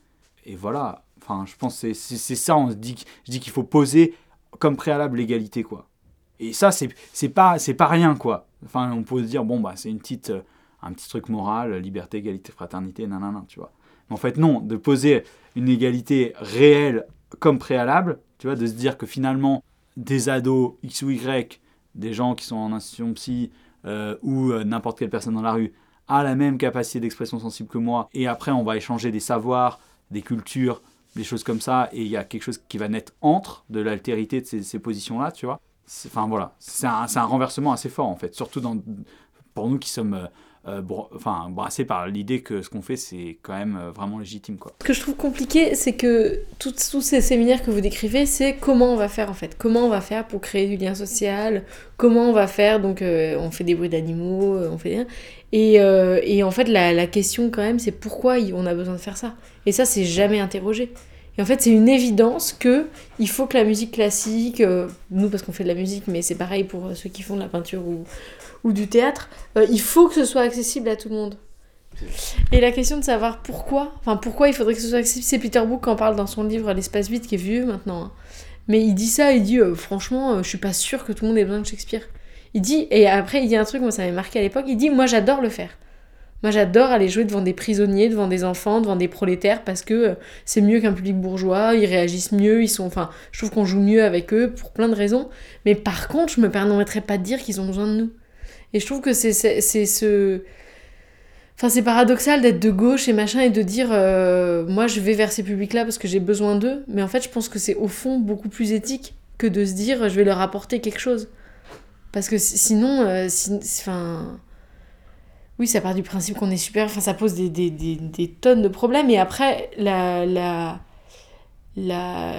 et voilà. Enfin, je pense que c'est- ça, on se dit, je dis qu'il faut poser comme préalable l'égalité quoi. Et ça, c'est pas, pas rien, quoi. Enfin, on peut se dire, bon, bah, c'est une petite, euh, un petit truc moral, liberté, égalité, fraternité, nanana, tu vois. Mais en fait, non, de poser une égalité réelle comme préalable, tu vois, de se dire que finalement, des ados X ou Y, des gens qui sont en institution psy, euh, ou euh, n'importe quelle personne dans la rue, a la même capacité d'expression sensible que moi, et après, on va échanger des savoirs, des cultures, des choses comme ça, et il y a quelque chose qui va naître entre de l'altérité de ces, positions-là, tu vois. Enfin voilà, c'est un, un renversement assez fort en fait, surtout dans, pour nous qui sommes euh, enfin, brassés par l'idée que ce qu'on fait c'est quand même euh, vraiment légitime quoi. Ce que je trouve compliqué, c'est que tous ces séminaires que vous décrivez, c'est comment on va faire en fait. Comment on va faire pour créer du lien social? Comment on va faire? Donc, euh, on fait des bruits d'animaux, on fait. Euh, et en fait, la, question quand même, c'est pourquoi on a besoin de faire ça? Et ça, c'est jamais interrogé. Et en fait, c'est une évidence que il faut que la musique classique, nous parce qu'on fait de la musique, mais c'est pareil pour ceux qui font de la peinture ou, ou du théâtre, euh, il faut que ce soit accessible à tout le monde. Et la question de savoir pourquoi, enfin pourquoi il faudrait que ce soit accessible, c'est Peter Brook qui en parle dans son livre L'espace vide qui est vieux maintenant. hein. Mais il dit ça, il dit euh, franchement, euh, je suis pas sûre que tout le monde ait besoin de Shakespeare. Il dit, et après il dit un truc, moi ça m'avait marqué à l'époque, il dit moi j'adore le faire. Moi j'adore aller jouer devant des prisonniers, devant des enfants, devant des prolétaires parce que euh, c'est mieux qu'un public bourgeois, ils réagissent mieux, ils sont, enfin, je trouve qu'on joue mieux avec eux pour plein de raisons. Mais par contre, je me permettrais pas de dire qu'ils ont besoin de nous. Et je trouve que c'est ce Enfin, c'est paradoxal d'être de gauche et machin et de dire euh, moi je vais vers ces publics-là parce que j'ai besoin d'eux. Mais en fait, je pense que c'est au fond beaucoup plus éthique que de se dire je vais leur apporter quelque chose. Parce que si- sinon, euh, si- enfin. Oui, ça part du principe qu'on est super, enfin ça pose des, des, des, tonnes de problèmes. Et après, la. la, la...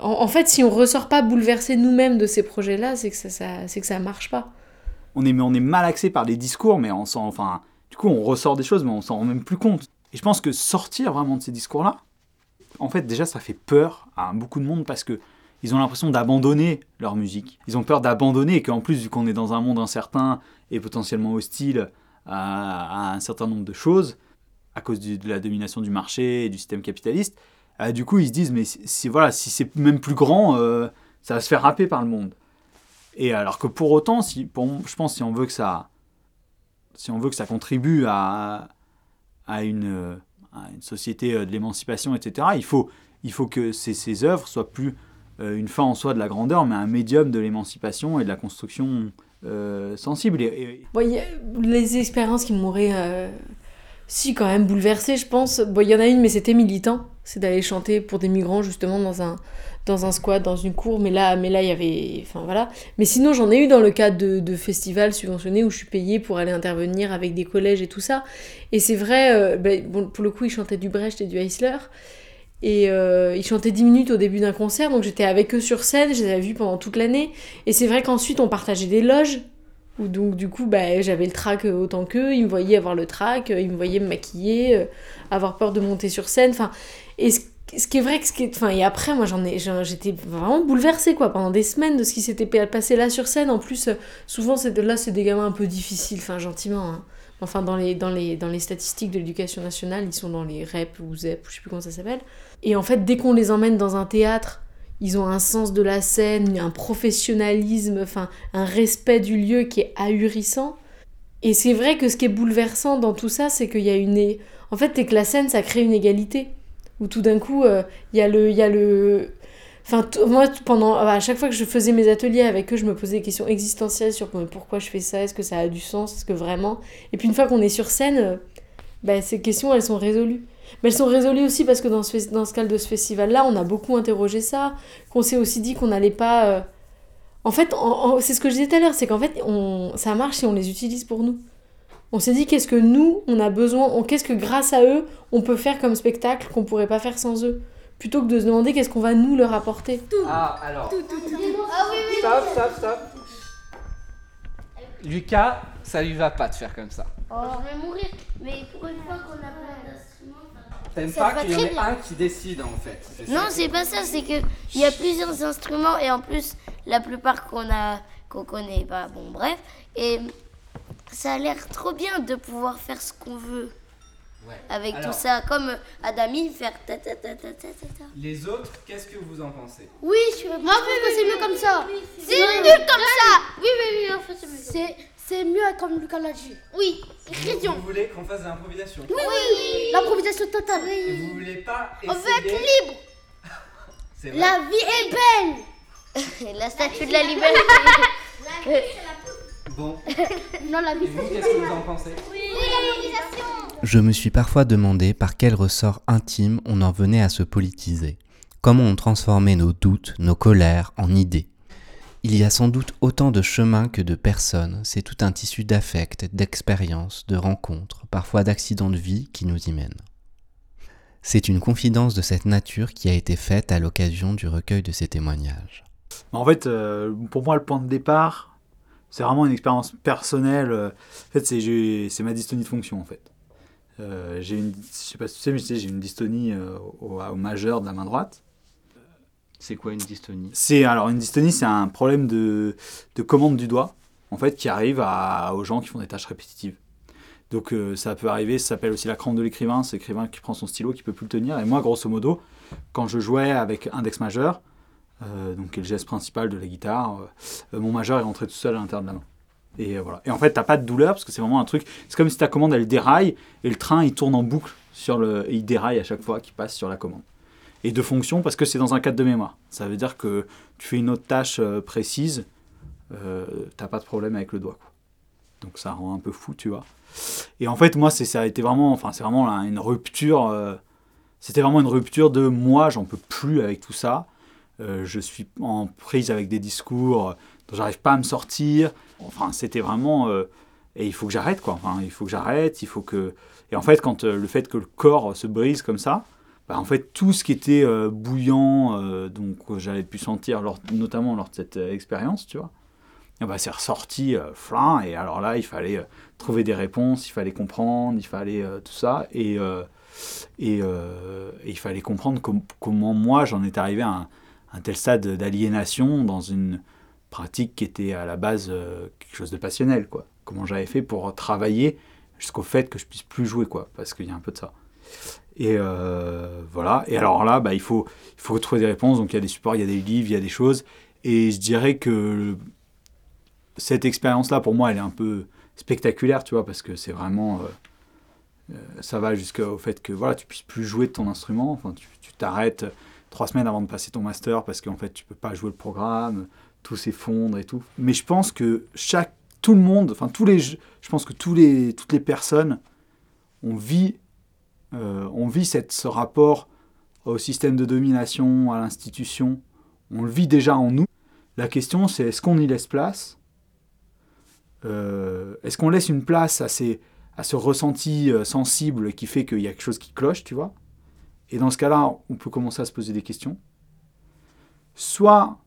En, fait, si on ressort pas bouleversé nous-mêmes de ces projets-là, c'est que ça, ça, que ça marche pas. On est, on est mal axé par les discours, mais on s'en, enfin, du coup on ressort des choses, mais on s'en rend même plus compte. Et je pense que sortir vraiment de ces discours-là, en fait déjà ça fait peur à beaucoup de monde parce que ils ont l'impression d'abandonner leur musique. Ils ont peur d'abandonner et qu'en plus vu qu'on est dans un monde incertain et potentiellement hostile à, un certain nombre de choses à cause de la domination du marché et du système capitaliste, euh, du coup ils se disent mais si- voilà si c'est même plus grand, euh, ça va se faire happer par le monde. Et alors que pour autant, si, je pense si on veut que ça, si on veut que ça contribue à, à, une, société euh, de l'émancipation, etc., il faut, il faut que ces, œuvres soient plus euh, une fin en soi de la grandeur, mais un médium de l'émancipation et de la construction euh, sensible. Et, les expériences qui m'auraient, si, quand même bouleversée, je pense. Bon, il y en a une, mais c'était militant. C'est d'aller chanter pour des migrants, justement, dans un, dans un squat, dans une cour. Mais là, mais là, il y avait. Enfin, voilà. Mais sinon, j'en ai eu dans le cadre de, festivals subventionnés où je suis payée pour aller intervenir avec des collèges et tout ça. Et c'est vrai, euh, ben, bon, pour le coup, ils chantaient du Brecht et du Heisler. Et euh, ils chantaient 10 minutes au début d'un concert, donc j'étais avec eux sur scène, je les avais vus pendant toute l'année. Et c'est vrai qu'ensuite on partageait des loges, où donc du coup bah, j'avais le trac euh, autant qu'eux, ils me voyaient avoir le trac, euh, ils me voyaient me maquiller, euh, avoir peur de monter sur scène. Enfin, et ce, qui est vrai ce qui est... Enfin, et après moi j'en ai, j'étais vraiment bouleversée quoi, pendant des semaines de ce qui s'était pa- passé là sur scène. En plus, souvent c'est là c'est des gamins un peu difficiles, gentiment. hein. Enfin, dans les, dans, les, dans les statistiques de l'éducation nationale, ils sont dans les REP ou ZEP, ou je sais plus comment ça s'appelle. Et en fait, dès qu'on les emmène dans un théâtre, ils ont un sens de la scène, un professionnalisme, enfin, un respect du lieu qui est ahurissant. Et c'est vrai que ce qui est bouleversant dans tout ça, c'est qu'il y a une. En fait, c'est que la scène, ça crée une égalité. Où tout d'un coup, euh, il y a le. Y a le... Enfin, moi, pendant, à chaque fois que je faisais mes ateliers avec eux, je me posais des questions existentielles sur pourquoi je fais ça, est-ce que ça a du sens, est-ce que vraiment? Et puis une fois qu'on est sur scène, euh, bah, ces questions, elles sont résolues. Mais elles sont résolues aussi parce que dans ce, dans ce cadre de ce festival-là, on a beaucoup interrogé ça, qu'on s'est aussi dit qu'on n'allait pas... euh, En fait, c'est ce que je disais tout à l'heure, c'est qu'en fait, on, ça marche si on les utilise pour nous. On s'est dit qu'est-ce que nous, on a besoin, qu'est-ce que grâce à eux, on peut faire comme spectacle qu'on pourrait pas faire sans eux? Plutôt que de se demander qu'est-ce qu'on va nous leur apporter? Ah, alors. Ah oui, oui. Stop, stop, stop. Lucas, ça lui va pas de faire comme ça. Oh, je vais mourir. Mais pour une fois qu'on a plein. T'aimes pas qu'il y en ait bien. un qui décide en fait. Non, c'est pas ça, c'est que il y a plusieurs instruments et en plus la plupart qu'on a qu'on connaît pas. Bon, bref, et ça a l'air trop bien de pouvoir faire ce qu'on veut avec Alors- tout ça, comme Adami faire ta ta ta ta ta ta. ta. Les autres, qu'est-ce que vous en pensez? Oui, je, moi je que c'est mieux comme ça. C'est mieux comme ça. Oui, oui, oui, en fait, c'est mieux. C'est, c'est mieux comme Lucas l'a dit. Oui, écrition. Vous voulez qu'on fasse de l'improvisation Oui, oui, l'improvisation totale. Et vous voulez pas On veut être libre. C'est vrai La vie est belle. la statue de la liberté. Bon. non, la vie Et vous, qu'est-ce que vous en pensez Oui, l'improvisation. Je me suis parfois demandé par quel ressort intime on en venait à se politiser. Comment on transformait nos doutes, nos colères en idées. Il y a sans doute autant de chemins que de personnes, c'est tout un tissu d'affects, d'expériences, de rencontres, parfois d'accidents de vie qui nous y mènent. C'est une confidence de cette nature qui a été faite à l'occasion du recueil de ces témoignages. En fait, euh, pour moi, le point de départ, c'est vraiment une expérience personnelle. En fait, c'est ma dystonie de fonction, en fait. Euh, j'ai une, sais pas si tu sais, j'ai une dystonie euh, au majeur de la main droite. C'est quoi une dystonie? C'est alors une dystonie, c'est un problème de, de commande du doigt, en fait, qui arrive aux gens qui font des tâches répétitives. Donc euh, ça peut arriver, ça s'appelle aussi la crampe de l'écrivain, c'est l'écrivain qui prend son stylo, qui peut plus le tenir. Et moi, grosso modo, quand je jouais avec index majeur, euh, donc qui est le geste principal de la guitare, euh, mon majeur est rentré tout seul à l'intérieur de la main. Et euh, voilà. Et en fait, t'as pas de douleur parce que c'est vraiment un truc. C'est comme si ta commande elle déraille et le train il tourne en boucle sur le, et il déraille à chaque fois qu'il passe sur la commande. Et de fonction parce que c'est dans un cadre de mémoire. Ça veut dire que tu fais une autre tâche euh, précise, euh, t'as pas de problème avec le doigt. Donc ça rend un peu fou, tu vois. Et en fait, moi, ça a été vraiment, enfin, c'est vraiment une rupture. euh, c'était vraiment une rupture de moi, j'en peux plus avec tout ça. Euh, je suis en prise avec des discours dont j'arrive pas à me sortir. Enfin, c'était vraiment. et il faut que j'arrête, quoi. Enfin, il faut que j'arrête, il faut que. Et en fait, quand le fait que le corps se brise comme ça, bah, en fait, tout ce qui était euh, bouillant, euh, donc que j'avais pu sentir, notamment lors de cette euh, expérience, tu vois, ben, c'est ressorti euh, flin. Et alors là, il fallait euh, trouver des réponses, il fallait comprendre, il fallait euh, tout ça. Et, euh, euh, il fallait comprendre com- comment moi, j'en étais arrivé à un, tel stade d'aliénation dans une pratique qui était à la base euh, quelque chose de passionnel. Comment j'avais fait pour travailler jusqu'au fait que je puisse plus jouer, quoi, parce qu'il y a un peu de ça. Et euh, voilà. Et alors là, bah, il, faut, il faut trouver des réponses. Donc il y a des supports, il y a des livres, il y a des choses. Et je dirais que cette expérience-là, pour moi, elle est un peu spectaculaire, tu vois, parce que c'est vraiment. euh, euh, ça va jusqu'au fait que voilà, tu puisses plus jouer de ton instrument. Enfin, tu t'arrêtes trois semaines avant de passer ton master parce qu'en fait, tu peux pas jouer le programme. tout s'effondre et tout. Mais je pense que chaque, tout le monde, enfin tous les, je pense que tous les, toutes les personnes, on vit, on vit ce rapport au système de domination, à l'institution. On le vit déjà en nous. La question, c'est est-ce qu'on y laisse place? Euh, Est-ce qu'on laisse une place à, à ce ressenti euh, sensible qui fait qu'il y a quelque chose qui cloche, tu vois? Et dans ce cas-là, on peut commencer à se poser des questions. Soit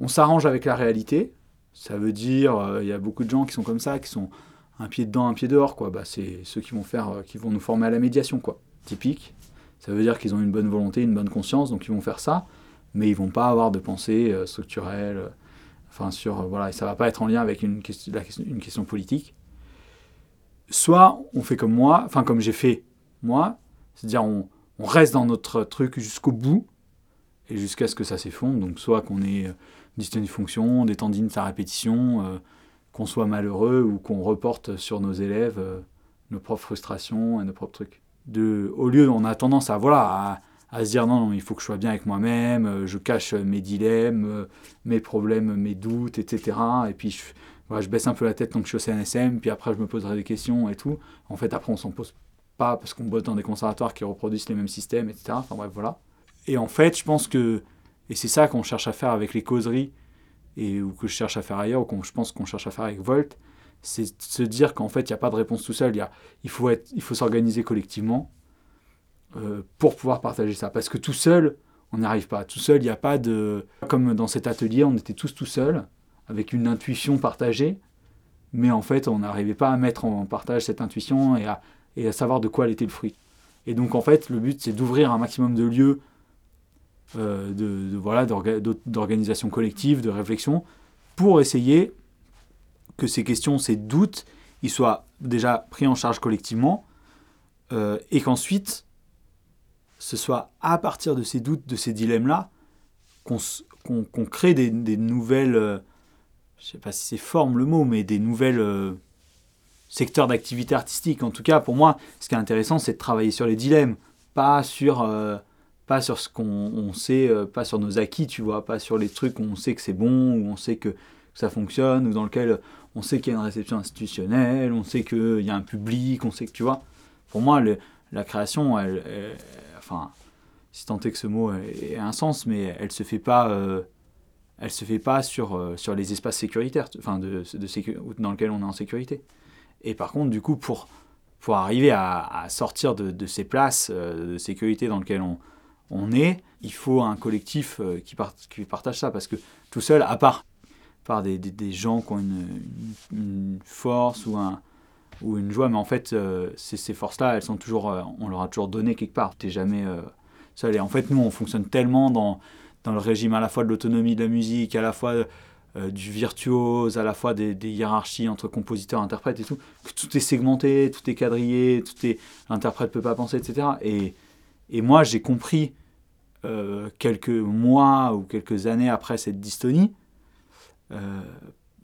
on s'arrange avec la réalité, ça veut dire, euh, il y a beaucoup de gens qui sont comme ça, qui sont un pied dedans, un pied dehors, quoi. Bah, c'est ceux qui vont faire, euh, qui vont nous former à la médiation, quoi. Typique. Ça veut dire qu'ils ont une bonne volonté, une bonne conscience, donc ils vont faire ça, mais ils vont pas avoir de pensée euh, structurelle, euh, enfin sur, euh, voilà, ça va pas être en lien avec une question, une question politique. Soit on fait comme moi, enfin comme j'ai fait moi, c'est-à-dire on, reste dans notre truc jusqu'au bout, et jusqu'à ce que ça s'effondre, donc soit qu'on ait euh, dystonie de fonction, des tendines à répétition, qu'on soit malheureux ou qu'on reporte sur nos élèves euh, nos propres frustrations et nos propres trucs. De, au lieu, on a tendance à, voilà, à, se dire non, non, il faut que je sois bien avec moi-même, euh, je cache mes dilemmes, euh, mes problèmes, mes doutes, etc. Et puis je, voilà, je baisse un peu la tête tant que je suis au CNSM, puis après je me poserai des questions et tout. En fait, après, on s'en pose pas parce qu'on bosse dans des conservatoires qui reproduisent les mêmes systèmes, etc. Enfin bref, voilà. Et en fait, je pense que, et c'est ça qu'on cherche à faire avec les causeries, et ou que je cherche à faire ailleurs, ou qu'on je pense qu'on cherche à faire avec Volt, c'est de se dire qu'en fait, il n'y a pas de réponse tout seul. Il, y a, il faut, être- il faut s'organiser collectivement euh, pour pouvoir partager ça. Parce que tout seul, on n'y arrive pas. Tout seul, il n'y a pas de... Comme dans cet atelier, on était tous tout seuls, avec une intuition partagée, mais en fait, on n'arrivait pas à mettre en partage cette intuition et à, et à savoir de quoi elle était le fruit. Et donc, en fait, le but, c'est d'ouvrir un maximum de lieux de, de- voilà, d'orga- d'or- d'organisation collective, de réflexion, pour essayer que ces questions, ces doutes, ils soient déjà pris en charge collectivement, euh, et qu'ensuite, ce soit à partir de ces doutes, de ces dilemmes-là, qu'on crée des, nouvelles, euh, je sais pas si c'est forme le mot, mais des nouvelles euh, secteurs d'activité artistique. En tout cas, pour moi, ce qui est intéressant, c'est de travailler sur les dilemmes, pas sur, euh, pas sur ce qu'on on sait, euh, pas sur nos acquis, tu vois, pas sur les trucs où on sait que c'est bon, où on sait que ça fonctionne, ou dans lequel on sait qu'il y a une réception institutionnelle, on sait qu'il y a un public, on sait que, tu vois. Pour moi, la création, elle, enfin, si tant est que ce mot ait un sens, mais elle se fait pas, euh, elle se fait pas sur, euh, sur les espaces sécuritaires, enfin, de, de sécu- dans lesquels on est en sécurité. Et par contre, du coup, pour, pour arriver à, sortir de, de ces places de sécurité dans lesquelles on, on est, il faut un collectif euh, qui, part- qui partage ça, parce que tout seul, à part, par des, gens qui ont une, force ou, un, ou une joie, mais en fait, euh, ces, ces forces-là, elles sont toujours, euh, on leur a toujours donné quelque part. T'es jamais euh, seul. Et en fait, nous, on fonctionne tellement dans, le régime à la fois de l'autonomie de la musique, à la fois du virtuose, à la fois des, hiérarchies entre compositeurs, interprètes et tout, que tout est segmenté, tout est quadrillé, tout est l'interprète peut pas penser, etc. Et, et moi, j'ai compris euh, quelques mois ou quelques années après cette dystonie, euh,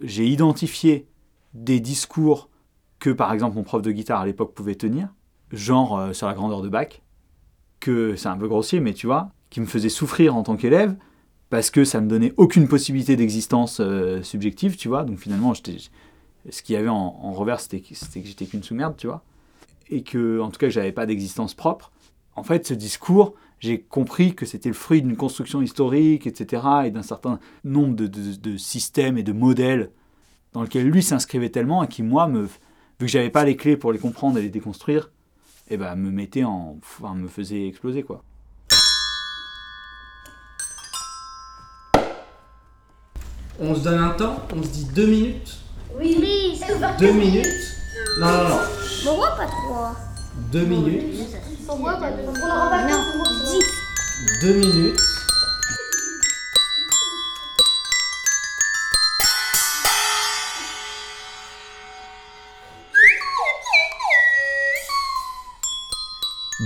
j'ai identifié des discours que, par exemple, mon prof de guitare à l'époque pouvait tenir, genre euh, sur la grandeur de Bach, que c'est un peu grossier, mais tu vois, qui me faisait souffrir en tant qu'élève, parce que ça me donnait aucune possibilité d'existence subjective, tu vois. Donc finalement, ce qu'il y avait en, en revers, c'était que, que j'étais qu'une sous-merde, tu vois. Et que, en tout cas, j'avais pas d'existence propre. En fait, ce discours, j'ai compris que c'était le fruit d'une construction historique, etc., et d'un certain nombre de, de- de systèmes et de modèles dans lesquels lui s'inscrivait tellement, et qui, moi, me, vu que j'avais pas les clés pour les comprendre et les déconstruire, et ben, me mettait en, enfin, me faisait exploser, quoi. On se donne un temps, on se dit deux minutes. Oui, oui, c'est ouvert. Deux minutes. Non, non, non. Pourquoi pas trois Deux minutes. Pas aura pas le temps. Deux minutes.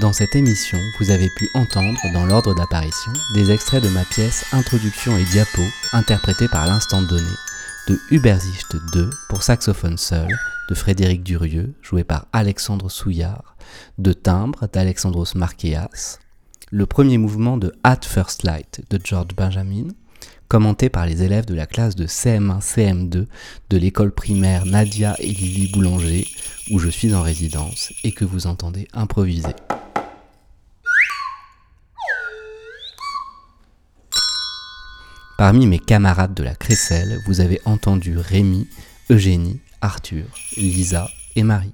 Dans cette émission, vous avez pu entendre, dans l'ordre d'apparition, des extraits de ma pièce Introduction et diapo, interprétée par l'instant donné, de Ubersicht 2 pour saxophone seul, de Frédéric Durieux, joué par Alexandre Souillard, de Timbre d'Alexandros Marqueas, le premier mouvement de At First Light de George Benjamin, commenté par les élèves de la classe de CM1, CM2 de l'école primaire Nadia et Lily Boulanger, où je suis en résidence et que vous entendez improviser. Parmi mes camarades de la Crécelle, vous avez entendu Rémi, Eugénie, Arthur, Lisa et Marie.